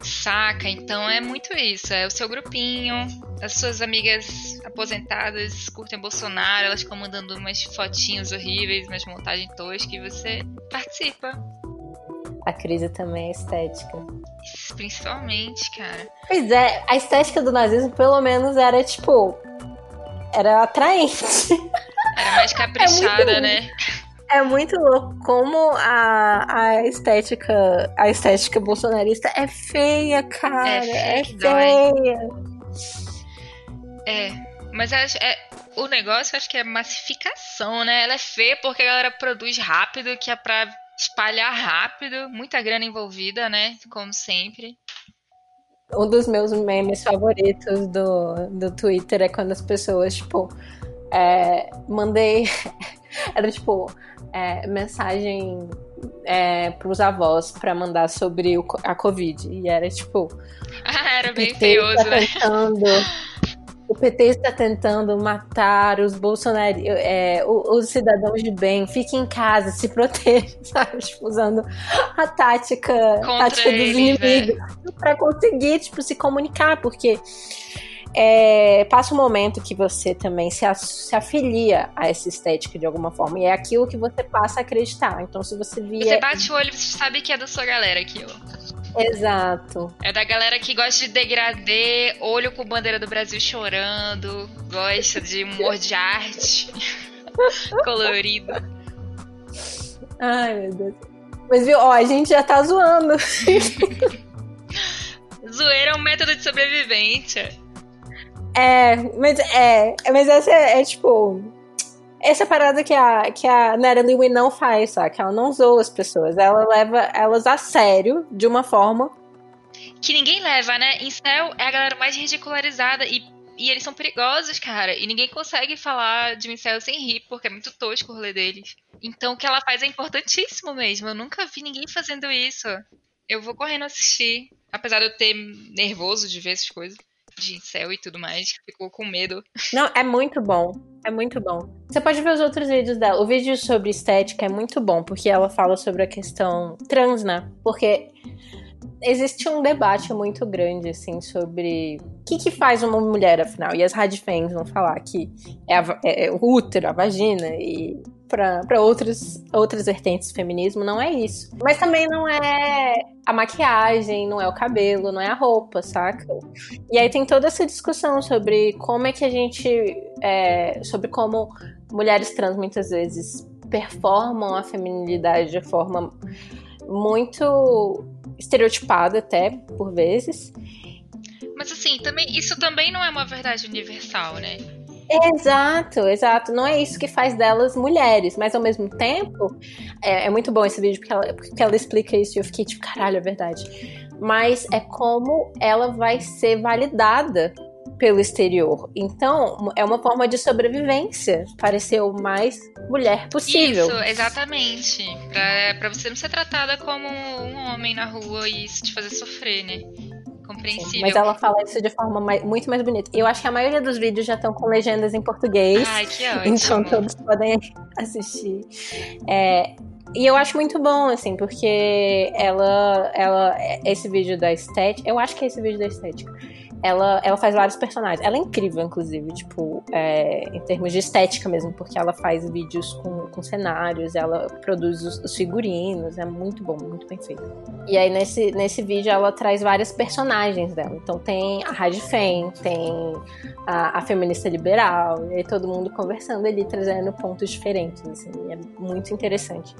Saca? Então é muito isso. É o seu grupinho, as suas amigas aposentadas curtem Bolsonaro, elas ficam mandando umas fotinhos horríveis, umas montagens toscas e você participa. A crise também é estética. Principalmente, cara. Pois é, a estética do nazismo pelo menos era tipo. Era atraente. Era mais caprichada, é muito... né? É muito louco como a, a estética a estética bolsonarista é feia, cara. É, é feia. É, mas é, é, o negócio acho que é massificação, né? Ela é feia porque a galera produz rápido, que é pra espalhar rápido, muita grana envolvida, né? Como sempre. Um dos meus memes favoritos do, do Twitter é quando as pessoas, tipo, é, mandei. Era tipo, é, mensagem é, pros avós para mandar sobre o, a Covid. E era tipo. Ah, era bem feioso, tá né? Tentando, o PT está tentando matar os bolsonaristas, é, os cidadãos de bem. Fiquem em casa, se protejam, sabe? Tipo, usando a tática, tática dos inimigos né? para conseguir, tipo, se comunicar, porque é, passa um momento que você também se, se, afilia a essa estética de alguma forma. E é aquilo que você passa a acreditar. Então, se você via. Você bate o olho, você sabe que é da sua galera aquilo. Exato. É da galera que gosta de degradê, olho com bandeira do Brasil chorando, gosta de humor de arte colorido. Ai, meu Deus. Mas viu, ó, a gente já tá zoando. Zoeira é um método de sobrevivência. É, mas é, mas essa é, é, tipo. Essa parada que a, que a Natalie Wynn não faz, sabe? Que ela não zoa as pessoas. Ela leva elas a sério de uma forma. Que ninguém leva, né? Incel é a galera mais ridicularizada e, e eles são perigosos, cara. E ninguém consegue falar de Incel sem rir, porque é muito tosco o rolê deles. Então o que ela faz é importantíssimo mesmo. Eu nunca vi ninguém fazendo isso. Eu vou correndo assistir. Apesar de eu ter nervoso de ver essas coisas de céu e tudo mais, ficou com medo. Não, é muito bom. É muito bom. Você pode ver os outros vídeos dela. O vídeo sobre estética é muito bom, porque ela fala sobre a questão trans, né? Porque existe um debate muito grande, assim, sobre o que, que faz uma mulher, afinal. E as radfans vão falar que é, a, é, é o útero, a vagina, e para outras, outras vertentes do feminismo, não é isso. Mas também não é a maquiagem, não é o cabelo, não é a roupa, saca? E aí tem toda essa discussão sobre como é que a gente. É, sobre como mulheres trans muitas vezes performam a feminilidade de forma muito estereotipada até por vezes. Mas assim, também isso também não é uma verdade universal, né? Exato, exato. Não é isso que faz delas mulheres, mas ao mesmo tempo é, é muito bom esse vídeo porque ela, porque ela explica isso e eu fiquei tipo, caralho, é verdade. Mas é como ela vai ser validada pelo exterior. Então, é uma forma de sobrevivência, parecer o mais mulher possível. Isso, exatamente. Pra, pra você não ser tratada como um homem na rua e isso te fazer sofrer, né? Compreensível. Mas ela fala isso de forma mais, muito mais bonita. Eu acho que a maioria dos vídeos já estão com legendas em português. Ai, que ótimo. Então todos podem assistir. É, e eu acho muito bom, assim, porque ela, ela, esse vídeo da estética, eu acho que é esse vídeo da estética ela, ela faz vários personagens. Ela é incrível, inclusive, tipo, é, em termos de estética mesmo, porque ela faz vídeos com, com cenários, ela produz os, os, figurinos, é muito bom, muito bem feito. E aí, nesse, nesse vídeo, ela traz várias personagens dela. Então, tem a Rádio Fem, tem a, a, feminista liberal, e aí todo mundo conversando ali, trazendo pontos diferentes, assim, é muito interessante.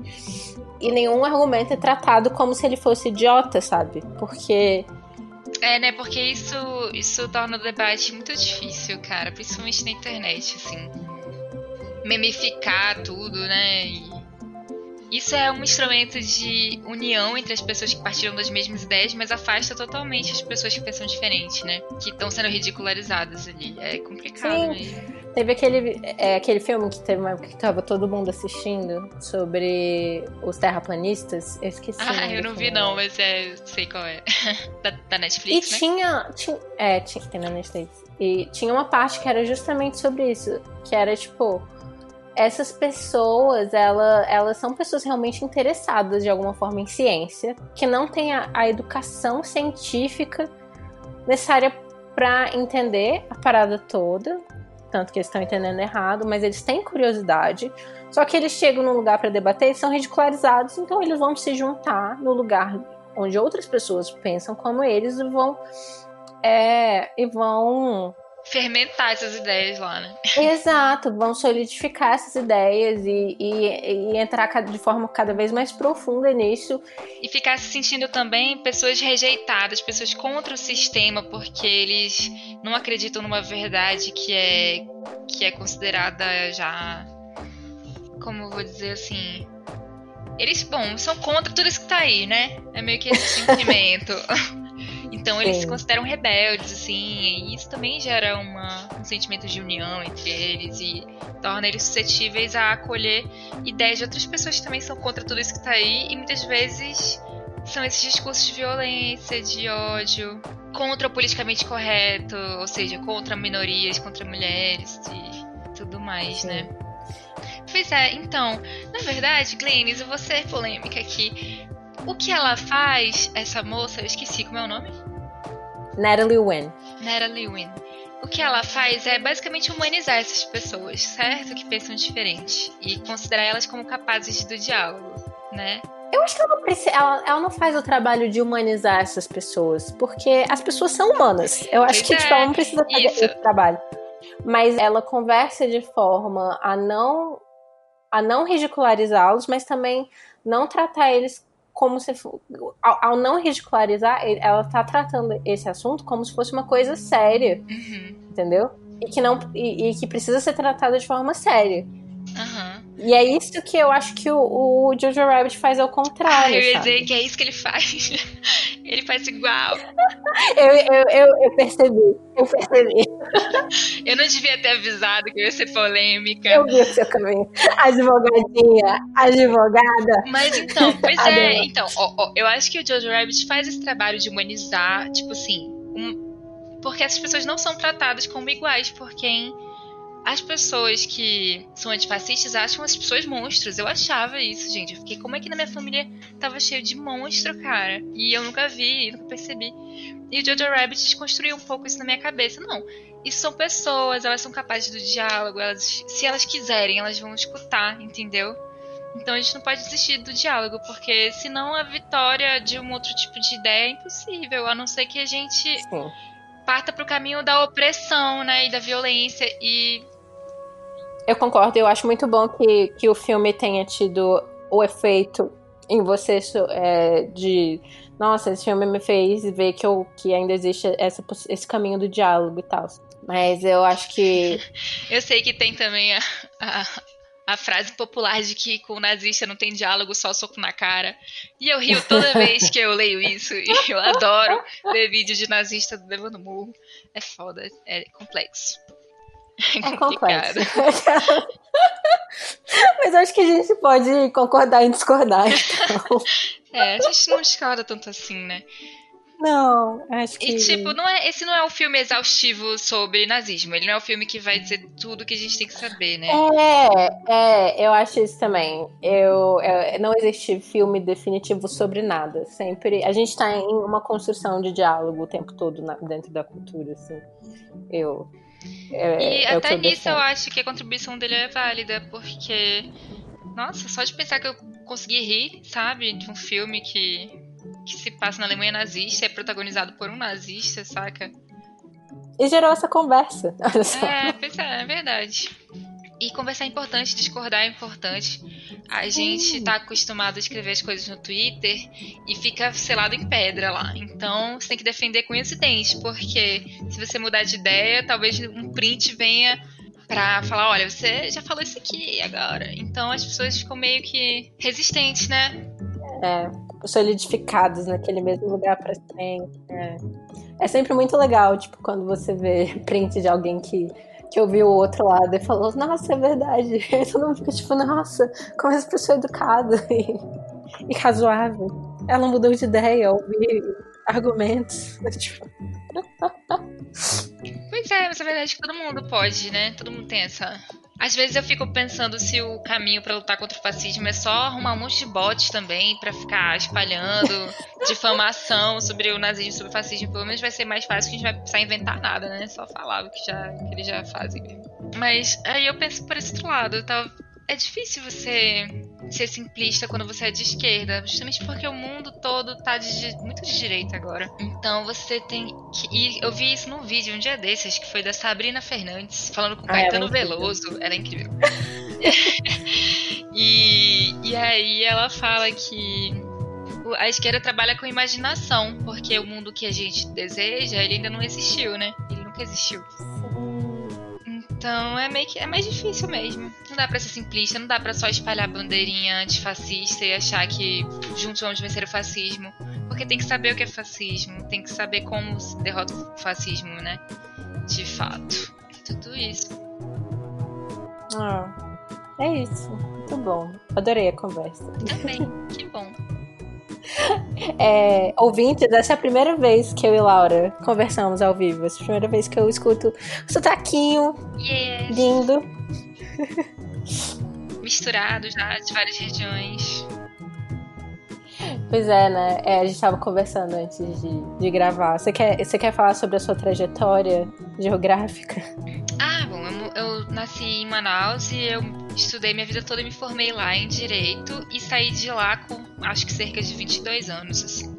E nenhum argumento é tratado como se ele fosse idiota, sabe? Porque É, né? Porque isso, isso torna o debate muito difícil, cara. Principalmente na internet, assim. Memificar tudo, né? E isso é um instrumento de união entre as pessoas que partilham das mesmas ideias, mas afasta totalmente as pessoas que pensam diferente, né? Que estão sendo ridicularizadas ali. É complicado Sim. mesmo. Teve aquele, é, aquele filme que teve uma época que tava todo mundo assistindo sobre os terraplanistas. Eu esqueci. Ah, eu não vi não, mas é, sei qual é. da, da, Netflix, e né? Tinha, tinha. É, tinha, tem na Netflix. E tinha uma parte que era justamente sobre isso. Que era tipo essas pessoas, ela, elas são pessoas realmente interessadas de alguma forma em ciência, que não têm a, a educação científica necessária para entender a parada toda, tanto que eles estão entendendo errado, mas eles têm curiosidade. Só que eles chegam num lugar para debater e são ridicularizados, então eles vão se juntar no lugar onde outras pessoas pensam como eles e vão é, e vão fermentar essas ideias lá, né? Exato, vão solidificar essas ideias e, e, e, entrar de forma cada vez mais profunda nisso. E ficar se sentindo também pessoas rejeitadas, pessoas contra o sistema, porque eles não acreditam numa verdade que é, que é considerada já. Como eu vou dizer assim. Eles, bom, são contra tudo isso que tá aí, né? É meio que esse sentimento. Então eles Sim. se consideram rebeldes, assim, e isso também gera uma, um sentimento de união entre eles e torna eles suscetíveis a acolher ideias de outras pessoas que também são contra tudo isso que tá aí, e muitas vezes são esses discursos de violência, de ódio, contra o politicamente correto, ou seja, contra minorias, contra mulheres e tudo mais, Sim. né? Pois é, então, na verdade, Glennis, eu vou ser polêmica aqui. O que ela faz, essa moça, eu esqueci como é o nome? Natalie Wynn. Natalie Wynn. O que ela faz é basicamente humanizar essas pessoas, certo? Que pensam diferente. E considerar elas como capazes do diálogo, né? Eu acho que ela ela, ela, não faz o trabalho de humanizar essas pessoas, porque as pessoas são humanas. Eu acho pois que é, tipo, ela não precisa fazer isso. esse trabalho. Mas ela conversa de forma a não a não ridicularizá-los, mas também não tratar eles como se ao, ao, não ridicularizar, ela tá tratando esse assunto como se fosse uma coisa séria, uhum. entendeu? E que não e, e, que precisa ser tratada de forma séria. Uhum. E é isso que eu acho que o, o Jojo Rabbit faz ao contrário. Ah, eu ia dizer que é isso que ele faz. ele faz igual. eu, eu, eu, eu, percebi, eu percebi. eu não devia ter avisado que ia ser polêmica. Eu vi o seu caminho. Advogadinha, advogada. Mas então, pois é, então, ó, ó, eu acho que o Jojo Rabbit faz esse trabalho de humanizar, tipo assim, um, porque essas pessoas não são tratadas como iguais por quem as pessoas que são antifascistas acham as pessoas monstros. Eu achava isso, gente. Eu fiquei, como é que na minha família tava cheio de monstro, cara? E eu nunca vi, nunca percebi. E o Jojo Rabbit desconstruiu um pouco isso na minha cabeça. Não, isso são pessoas, elas são capazes do diálogo, elas, se elas quiserem, elas vão escutar, entendeu? Então a gente não pode desistir do diálogo, porque senão a vitória de um outro tipo de ideia é impossível, a não ser que a gente Sim. parta pro caminho da opressão, né, e da violência. E eu concordo, eu acho muito bom que, que o filme tenha tido o efeito em você é, de nossa, esse filme me fez ver que, eu, que ainda existe essa, esse caminho do diálogo e tal. Mas eu acho que. eu sei que tem também a, a, a, frase popular de que com o nazista não tem diálogo, só soco na cara. E eu rio toda vez que eu leio isso. E eu adoro ver vídeo de nazista levando murro. É foda, é complexo. É complexo. Mas acho que a gente pode concordar em discordar, então. é, a gente não discorda tanto assim, né? Não, acho que. E tipo, não é, esse não é um filme exaustivo sobre nazismo. Ele não é o um filme que vai dizer tudo que a gente tem que saber, né? É, é, eu acho isso também. Eu, eu não existe filme definitivo sobre nada. Sempre. A gente tá em uma construção de diálogo o tempo todo na, dentro da cultura, assim. Eu. É, e é até nisso eu acho que a contribuição dele é válida, porque. Nossa, só de pensar que eu consegui rir, sabe? De um filme que, que se passa na Alemanha nazista, é protagonizado por um nazista, saca? E gerou essa conversa. Olha só. É, pois é, é verdade. E conversar é importante, discordar é importante. A gente tá acostumado a escrever as coisas no Twitter e fica selado em pedra lá. Então você tem que defender com esse dente, porque se você mudar de ideia, talvez um print venha pra falar, olha, você já falou isso aqui agora. Então as pessoas ficam meio que resistentes, né? É, solidificados naquele mesmo lugar para sempre. É. é sempre muito legal, tipo, quando você vê print de alguém que que ouviu o outro lado e falou, nossa, é verdade. E todo mundo fica tipo, nossa, como essa pessoa é educada e, e razoável. Ela mudou de ideia, ouvir argumentos. Tipo... Pois é, mas a verdade é que todo mundo pode, né? Todo mundo tem essa. Às vezes eu fico pensando se o caminho para lutar contra o fascismo é só arrumar um monte de bots também para ficar espalhando difamação sobre o nazismo, sobre o fascismo. Pelo menos vai ser mais fácil que a gente vai precisar inventar nada, né? Só falar o que, já, que eles já fazem. Mas aí eu penso por esse outro lado. Tá? É difícil você ser simplista quando você é de esquerda, justamente porque o mundo todo tá de, muito de direita agora. Então você tem que. E eu vi isso num vídeo um dia desses, que foi da Sabrina Fernandes, falando com o ah, Caetano Veloso. Era incrível. e, e aí ela fala que a esquerda trabalha com imaginação, porque o mundo que a gente deseja, ele ainda não existiu, né? Ele nunca existiu. Então é meio que é mais difícil mesmo. Não dá pra ser simplista, não dá pra só espalhar bandeirinha antifascista e achar que juntos vamos vencer o fascismo. Porque tem que saber o que é fascismo, tem que saber como se derrota o fascismo, né? De fato. Tudo isso. Ah, é isso. Muito bom. Adorei a conversa. Também, que bom. É, ouvintes, essa é a primeira vez que eu e Laura conversamos ao vivo. Essa é a primeira vez que eu escuto o sotaquinho yes. lindo. Misturado já de várias regiões. Pois é, né? É, a gente estava conversando antes de, de gravar. Você quer, você quer falar sobre a sua trajetória geográfica? Ah, bom, eu, eu nasci em Manaus e eu estudei minha vida toda e me formei lá em Direito e saí de lá com acho que cerca de 22 anos, assim.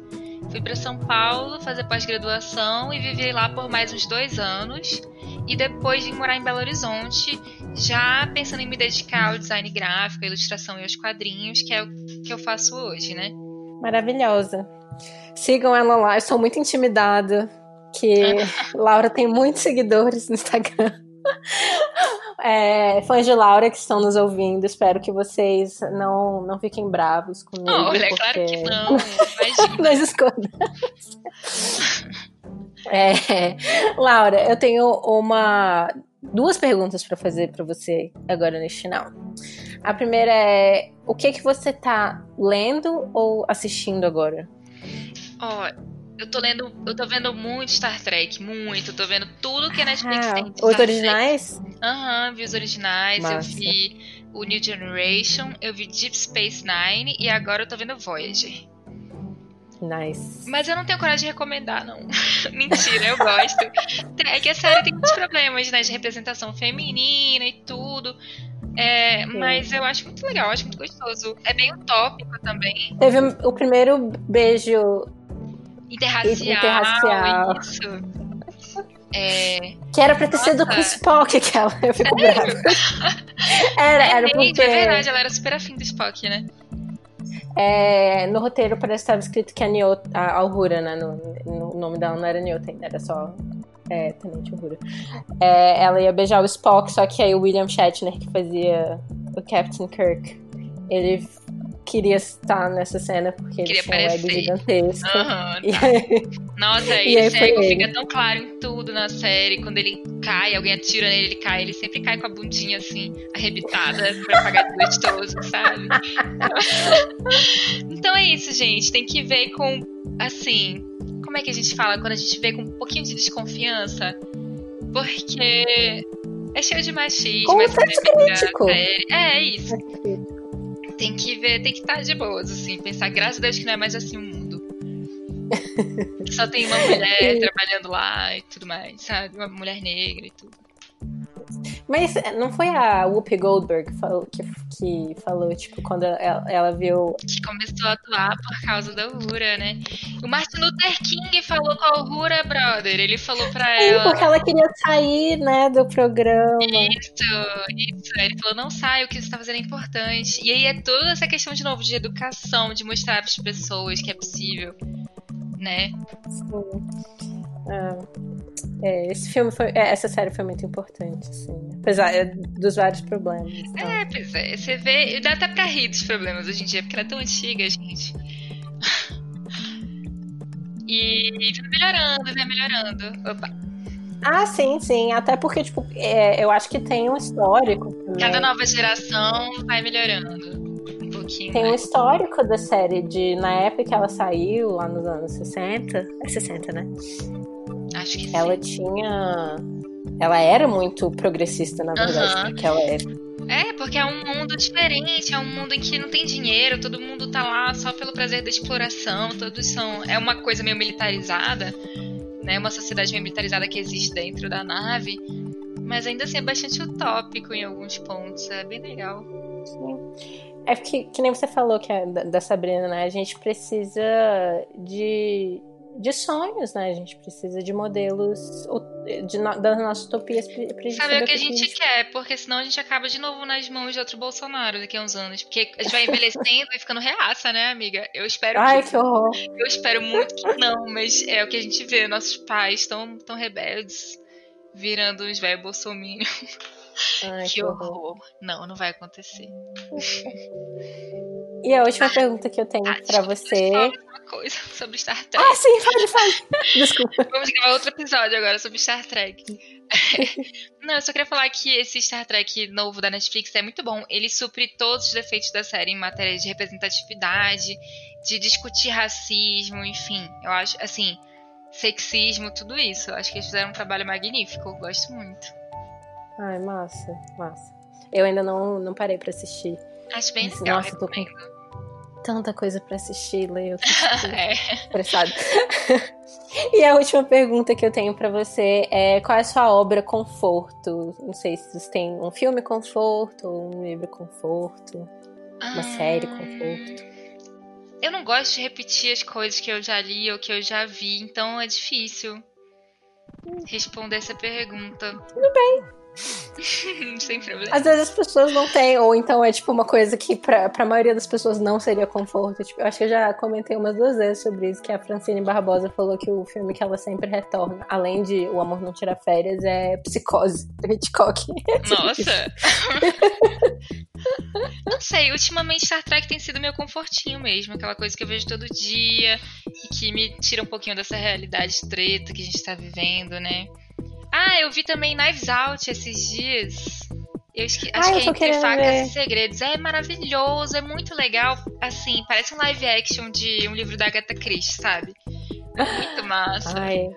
Fui para São Paulo fazer pós-graduação e vivi lá por mais uns dois anos. E depois vim morar em Belo Horizonte, já pensando em me dedicar ao design gráfico, à ilustração e aos quadrinhos, que é o que eu faço hoje, né? Maravilhosa. Sigam ela lá, eu sou muito intimidada, que Laura tem muitos seguidores no Instagram. É, fãs de Laura que estão nos ouvindo, espero que vocês não, não fiquem bravos comigo. Olha, porque... claro que não. Nós escondemos. É, Laura, eu tenho uma duas perguntas para fazer para você agora neste final. A primeira é o que que você tá lendo ou assistindo agora? Ó, oh, eu tô lendo, eu tô vendo muito Star Trek, muito. Eu tô vendo tudo que a Netflix ah, tem. Os originais? Aham, uhum, vi os originais. Massa. Eu vi o New Generation, eu vi Deep Space Nine e agora eu tô vendo Voyager. Nice. Mas eu não tenho coragem de recomendar, não. Mentira, eu gosto. É que a série tem muitos problemas, né? De representação feminina e tudo. É, mas eu acho muito legal, acho muito gostoso. É bem utópico também. Teve o primeiro beijo Interracial. Interracial. Isso. É... Que era pra ter Nossa. sido com o Spock aquela. Eu fico Sério? brava. Era, é era porque... É verdade, ela era super afim do Spock, né? É, no roteiro parece que estava escrito que a Neo, a Alhura, né? No, no, o nome dela não era Newton, era só é, Tenente Alhura. É, ela ia beijar o Spock, só que aí o William Shatner, que fazia o Captain Kirk, ele queria estar nessa cena porque queria ele tinha um ego gigantesco. Uhum, e tá. aí... Nossa, e, esse ego fica tão claro em tudo na série. Quando ele cai, alguém atira nele, ele cai. Ele sempre cai com a bundinha assim, arrebitada, pra pagar de gostoso, sabe? então é isso, gente. Tem que ver com, assim, como é que a gente fala quando a gente vê com um pouquinho de desconfiança? Porque é cheio de machismo. Como é crítico. É, é isso. É tem que ver, tem que estar de boas, assim, pensar, graças a Deus que não é mais assim o mundo. Só tem uma mulher trabalhando lá e tudo mais, sabe? Uma mulher negra e tudo. Mas não foi a Whoopi Goldberg que, falou, que, que falou, tipo, quando ela, ela, viu. Que começou a atuar por causa da Uhura, né? O Martin Luther King falou com a Uhura, brother. Ele falou pra ela. Sim, porque ela queria sair, né, do programa. Isso, isso. Ele falou: não sai, o que você tá fazendo é importante. E aí é toda essa questão, de novo, de educação, de mostrar para as pessoas que é possível, né? Sim. Ah, é, esse filme foi. É, essa série foi muito importante, assim. Apesar é, dos vários problemas. Então. É, pois é. Você vê. Dá até pra rir dos problemas hoje em dia, porque ela é tão antiga, gente. E vai melhorando, vai melhorando. Opa. Ah, sim, sim. Até porque, tipo, é, eu acho que tem um histórico. Também. Cada nova geração vai melhorando. Pouquinho. Tem um histórico da série de na época que ela saiu, lá nos anos 60. É 60, né? Acho que ela sim. tinha. Ela era muito progressista, na verdade, Aham. naquela época. É, porque é um mundo diferente, é um mundo em que não tem dinheiro, todo mundo tá lá só pelo prazer da exploração, todos são. É uma coisa meio militarizada, né? Uma sociedade meio militarizada que existe dentro da nave. Mas ainda assim é bastante utópico em alguns pontos. É bem legal. É que, que nem você falou que é da, da Sabrina, né? A gente precisa de, de sonhos, né? A gente precisa de modelos de, no- das nossas utopias pra, gente Saber o que a gente quer, porque senão a gente acaba de novo nas mãos de outro Bolsonaro daqui a uns anos. Porque a gente vai envelhecendo e ficando reaça, né, amiga? Eu espero Ai, que que horror. Eu espero muito que não, mas é o que a gente vê. Nossos pais tão, tão rebeldes, virando uns velhos bolsominion. Ai, que horror. Não, não vai acontecer. E a última pergunta que eu tenho Ah, pra desculpa, você. uma coisa sobre Star Trek. Ah, sim, pode falar. Desculpa. Vamos gravar outro episódio agora sobre Star Trek. Não, eu só queria falar que esse Star Trek novo da Netflix é muito bom. Ele supre todos os defeitos da série em matéria de representatividade, de discutir racismo, enfim. Eu acho, assim, sexismo, tudo isso. Eu acho que eles fizeram um trabalho magnífico. Eu gosto muito. Ai, massa, massa. Eu ainda não, não parei pra assistir. Acho bem Nossa, legal. nossa, tô com-. Tanta coisa pra assistir, tô tipo, É. estressada. e a última pergunta que eu tenho pra você é: qual é a sua obra conforto? Não sei se você tem um filme conforto, um livro conforto, uma série Hum, conforto. Eu não gosto de repetir as coisas que eu já li ou que eu já vi, então é difícil responder essa pergunta. Tudo bem. Sem problema. Às vezes as pessoas não têm, ou então é tipo uma coisa que pra, pra maioria das pessoas não seria conforto. Tipo, eu acho que eu já comentei umas duas vezes sobre isso, que a Francine Barbosa falou que o filme que ela sempre retorna, além de O Amor Não Tira Férias, é Psicose, do Hitchcock. Nossa! Não sei, ultimamente Star Trek tem sido meu confortinho mesmo, aquela coisa que eu vejo todo dia e que me tira um pouquinho dessa realidade treta que a gente tá vivendo, né? Ah, eu vi também Knives Out esses dias. Eu esque... Ah, acho eu que é Entre Facas e Segredos. É maravilhoso, é muito legal. Assim, parece um live action de um livro da Agatha Christie, sabe? Muito massa. Ai,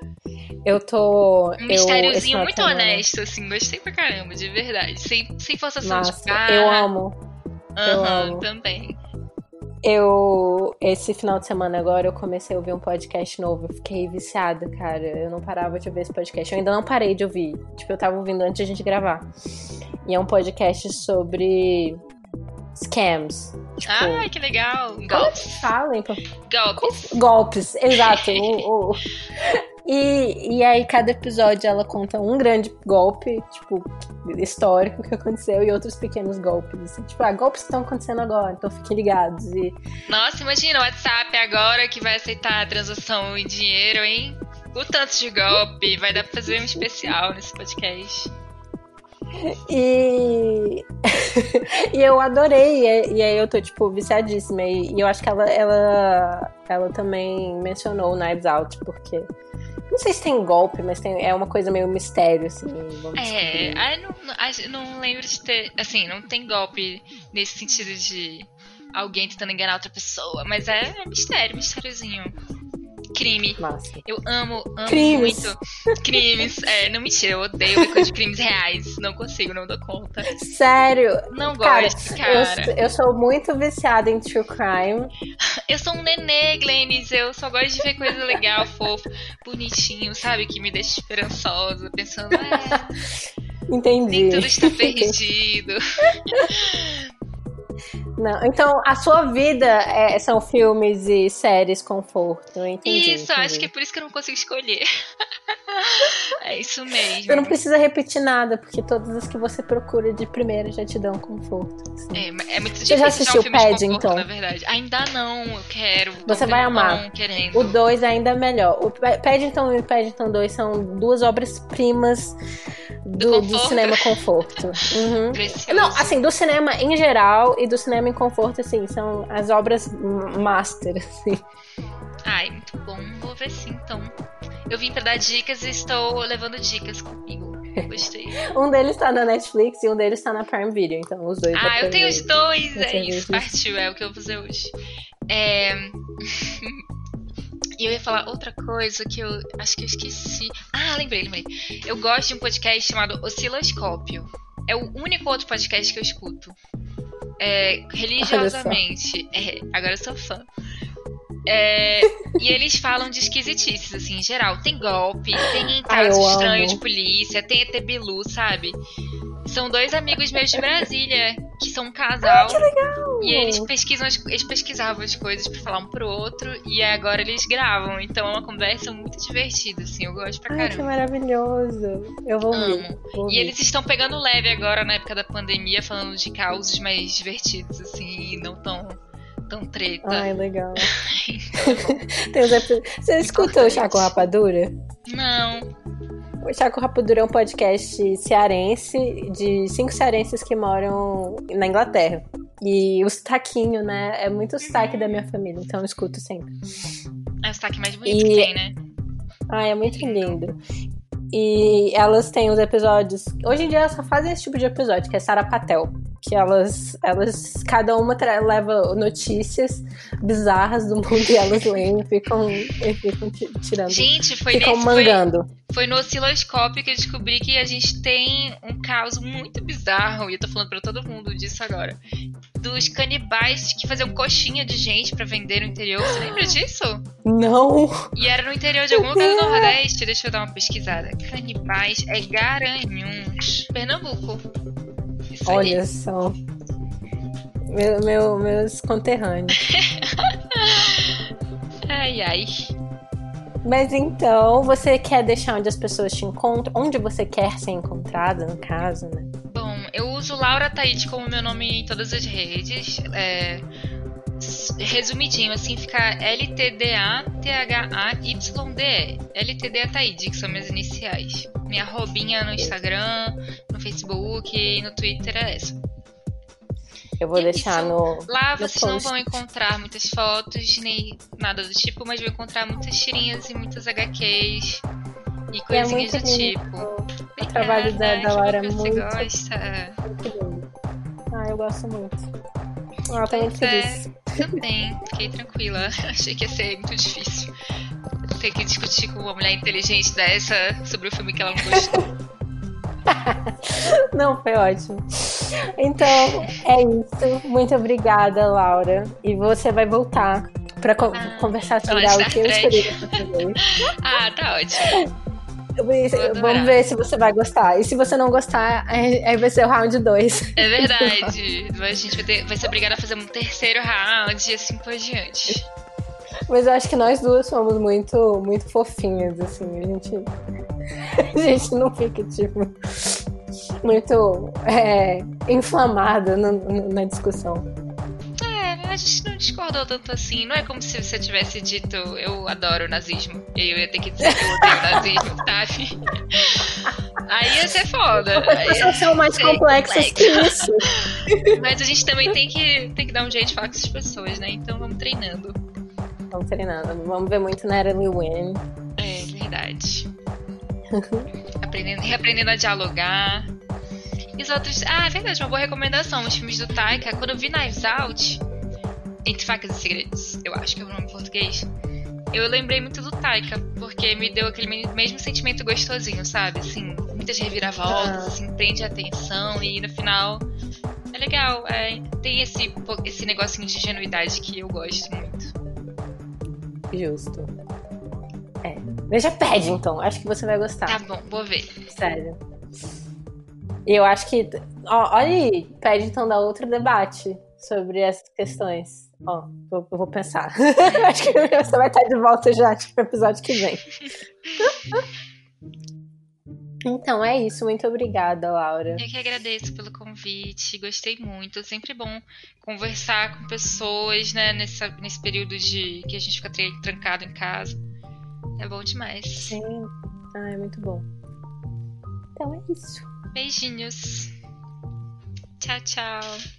eu tô. Um mistériozinho muito honesto, assim. Gostei pra caramba, de verdade. Sem, sem forçação Nossa, de barra. eu amo. Aham, amo. também. Eu, esse final de semana agora, eu comecei a ouvir um podcast novo. Eu fiquei viciada, cara. Eu não parava de ouvir esse podcast. Eu ainda não parei de ouvir. Tipo, eu tava ouvindo antes de a gente gravar. E é um podcast sobre scams. Tipo, Ai, que legal. como Golpes. que fala, então? Golpes. Golpes, exato. o- o- E, e aí, cada episódio ela conta um grande golpe, tipo, histórico que aconteceu e outros pequenos golpes. Assim, tipo, ah, golpes estão acontecendo agora, então fiquem ligados. E Nossa, imagina o WhatsApp agora que vai aceitar a transação em dinheiro, hein? O tanto de golpe. Vai dar pra fazer um especial nesse podcast. E, e eu adorei, e, e aí eu tô, tipo, viciadíssima. E, e eu acho que ela, ela, ela também mencionou o Knives Out, porque. Não sei se tem golpe, mas tem, é uma coisa meio mistério, assim. É, descobrir. ai, não, não, lembro de ter. Assim, não tem golpe nesse sentido de alguém tentando enganar outra pessoa. Mas é mistério, mistériozinho. Crime. Massa. Eu amo, amo Crimes. muito. Crimes. É, não mentira, eu odeio ver coisa de crimes reais. Não consigo, não dou conta. Sério, Não Cara, gosto, cara. eu, eu sou muito viciada em true crime. Eu sou um nenê, Glennis. Eu só gosto de ver coisa legal, fofo, bonitinho, sabe? Que me deixa esperançosa, pensando, é, Entendi. nem tudo está perdido. Não, então a sua vida é, são filmes e séries conforto. Entendi, Isso, entendi. acho que é por isso que eu não consigo escolher. é isso mesmo. Você não precisa repetir nada, porque todas as que você procura de primeira já te dão conforto. assim. É, é muito Você difícil já achar assistiu um Paddington? conforto, na verdade. Ainda não, eu quero. Você vai amar. Querendo. O 2 ainda é melhor. O Pa- Paddington e o Paddington 2 são duas obras-primas do, do conforto. cinema conforto. Uhum. Não, assim, do cinema em geral e do cinema em conforto, assim, são as obras master, assim. Ai, muito bom. Vou ver sim, então. Eu vim pra dar dicas e estou levando dicas comigo. Gostei. Um deles tá na Netflix e um deles tá na Prime Video, então os dois. Ah, eu tenho ver. os dois. É isso. partiu. É o que eu vou fazer hoje. É... E eu ia falar outra coisa que eu acho que eu esqueci. Ah, lembrei, lembrei. Eu gosto de um podcast chamado Osciloscópio. É o único outro podcast que eu escuto. É, religiosamente. É, agora eu sou fã. É, e eles falam de esquisitices, assim, em geral. Tem golpe, tem Ai, eu caso amo. estranho de polícia, tem ET Bilu, sabe? São dois amigos meus de Brasília, que são um casal. que legal! E eles pesquisam, as- eles pesquisavam as coisas pra falar um pro outro, e agora eles gravam. Então é uma conversa muito divertida, assim, eu gosto pra Ai, que caramba. maravilhoso. Eu vou. Amo. vou E ouvir. eles estão pegando leve agora na época da pandemia, falando de causos mais divertidos, assim, e não tão, tão treta. Ai, legal. Você escutou o Chaco Rapadura? Não. O Chaco Rapadura é um podcast cearense de cinco cearenses que moram na Inglaterra. E o sotaquinho, né? É muito o sotaque da minha família, então eu escuto sempre. É o sotaque mais bonito E- que tem, né? Ai, é muito lindo. E elas têm os episódios. Hoje em dia elas só fazem esse tipo de episódio, que é Sara Patel. Que elas, elas cada uma leva notícias bizarras do mundo e elas leem e ficam, e ficam ti- tirando. Gente, foi, ficam nesse, foi, mangando. foi no osciloscópio que eu descobri que a gente tem um caso muito bizarro, e eu tô falando pra todo mundo disso agora. Dos canibais que faziam coxinha de gente pra vender no interior. Você lembra disso? Não! E era no interior de algum lugar do Nordeste. Deixa eu dar uma pesquisada. Canibais é Garanhuns. Pernambuco. Isso aí. Olha só. Meu, meu- meus conterrâneos. Ai, ai. Mas então, você quer deixar onde as pessoas te encontram? Onde você quer ser encontrada, no caso, né? Bom, eu uso Laura Taide como meu nome em todas as redes. É, resumidinho, assim, fica L-T-D-A-T-H-A-Y-D-E. LTD Taide, que são minhas iniciais. Minha arrobinha no Instagram, no Facebook e no Twitter é essa. Eu vou E deixar isso. no. Lá No vocês não post. vão encontrar muitas fotos, nem nada do tipo, mas vão encontrar muitas tirinhas e muitas HQs e é coisinhas muito do lindo. tipo. O trabalho da, da Laura é muito, Você gosta. muito lindo. Ah, eu gosto muito. Ela tá muito é. feliz. Também, fiquei tranquila. Achei que ia ser muito difícil. Ter que discutir com uma mulher inteligente dessa sobre o filme que ela não gostou. Não, foi ótimo. Então, é isso. Muito obrigada, Laura. E você vai voltar pra con- Ah, conversar sobre algo que eu escolhi ah, tá ótimo. Vamos ver se você vai gostar. E se você não gostar, aí vai ser o round 2. É verdade. A gente vai, ter- vai ser obrigada a fazer um terceiro round e assim por diante. Mas eu acho que nós duas somos muito, muito fofinhas, assim. A gente, a gente não fica, tipo, muito é, inflamada no- na discussão. É, a gente não discordou tanto assim. Não é como se você tivesse dito eu adoro o nazismo. E aí eu ia ter que dizer que eu odeio o nazismo, sabe? Aí ia ser foda. As pessoas são mais complexas que isso. Mas a gente também tem que, tem que dar um jeito de falar com essas pessoas, né? Então vamos treinando. Vamos treinando. Vamos ver muito Natalie Wynn. É verdade. Aprendendo, reaprendendo a dialogar. E os outros. Ah, é verdade, uma boa recomendação. Os filmes do Taika, quando eu vi Knives Out, Entre Facas e Segredos, eu acho que é o nome em português. Eu lembrei muito do Taika, porque me deu aquele me- mesmo sentimento gostosinho, sabe? Assim, muitas reviravoltas, Ah. assim, prende a atenção e no final é legal. é, tem esse, esse negocinho de ingenuidade que eu gosto muito. Justo. É. Veja Paddington. Acho que você vai gostar. Tá bom, vou ver. Sério. E eu acho que. Ó, olha aí, Paddington dá outro debate sobre essas questões. Ó, eu, eu vou pensar. Acho que você vai estar de volta já tipo, no episódio que vem. Então é isso, muito obrigada, Laura. Eu que agradeço pelo convite, gostei muito. É sempre bom conversar com pessoas, né, nesse, nesse período de que a gente fica trancado em casa. É bom demais. Sim, ah, é muito bom. Então é isso. Beijinhos. Tchau, tchau.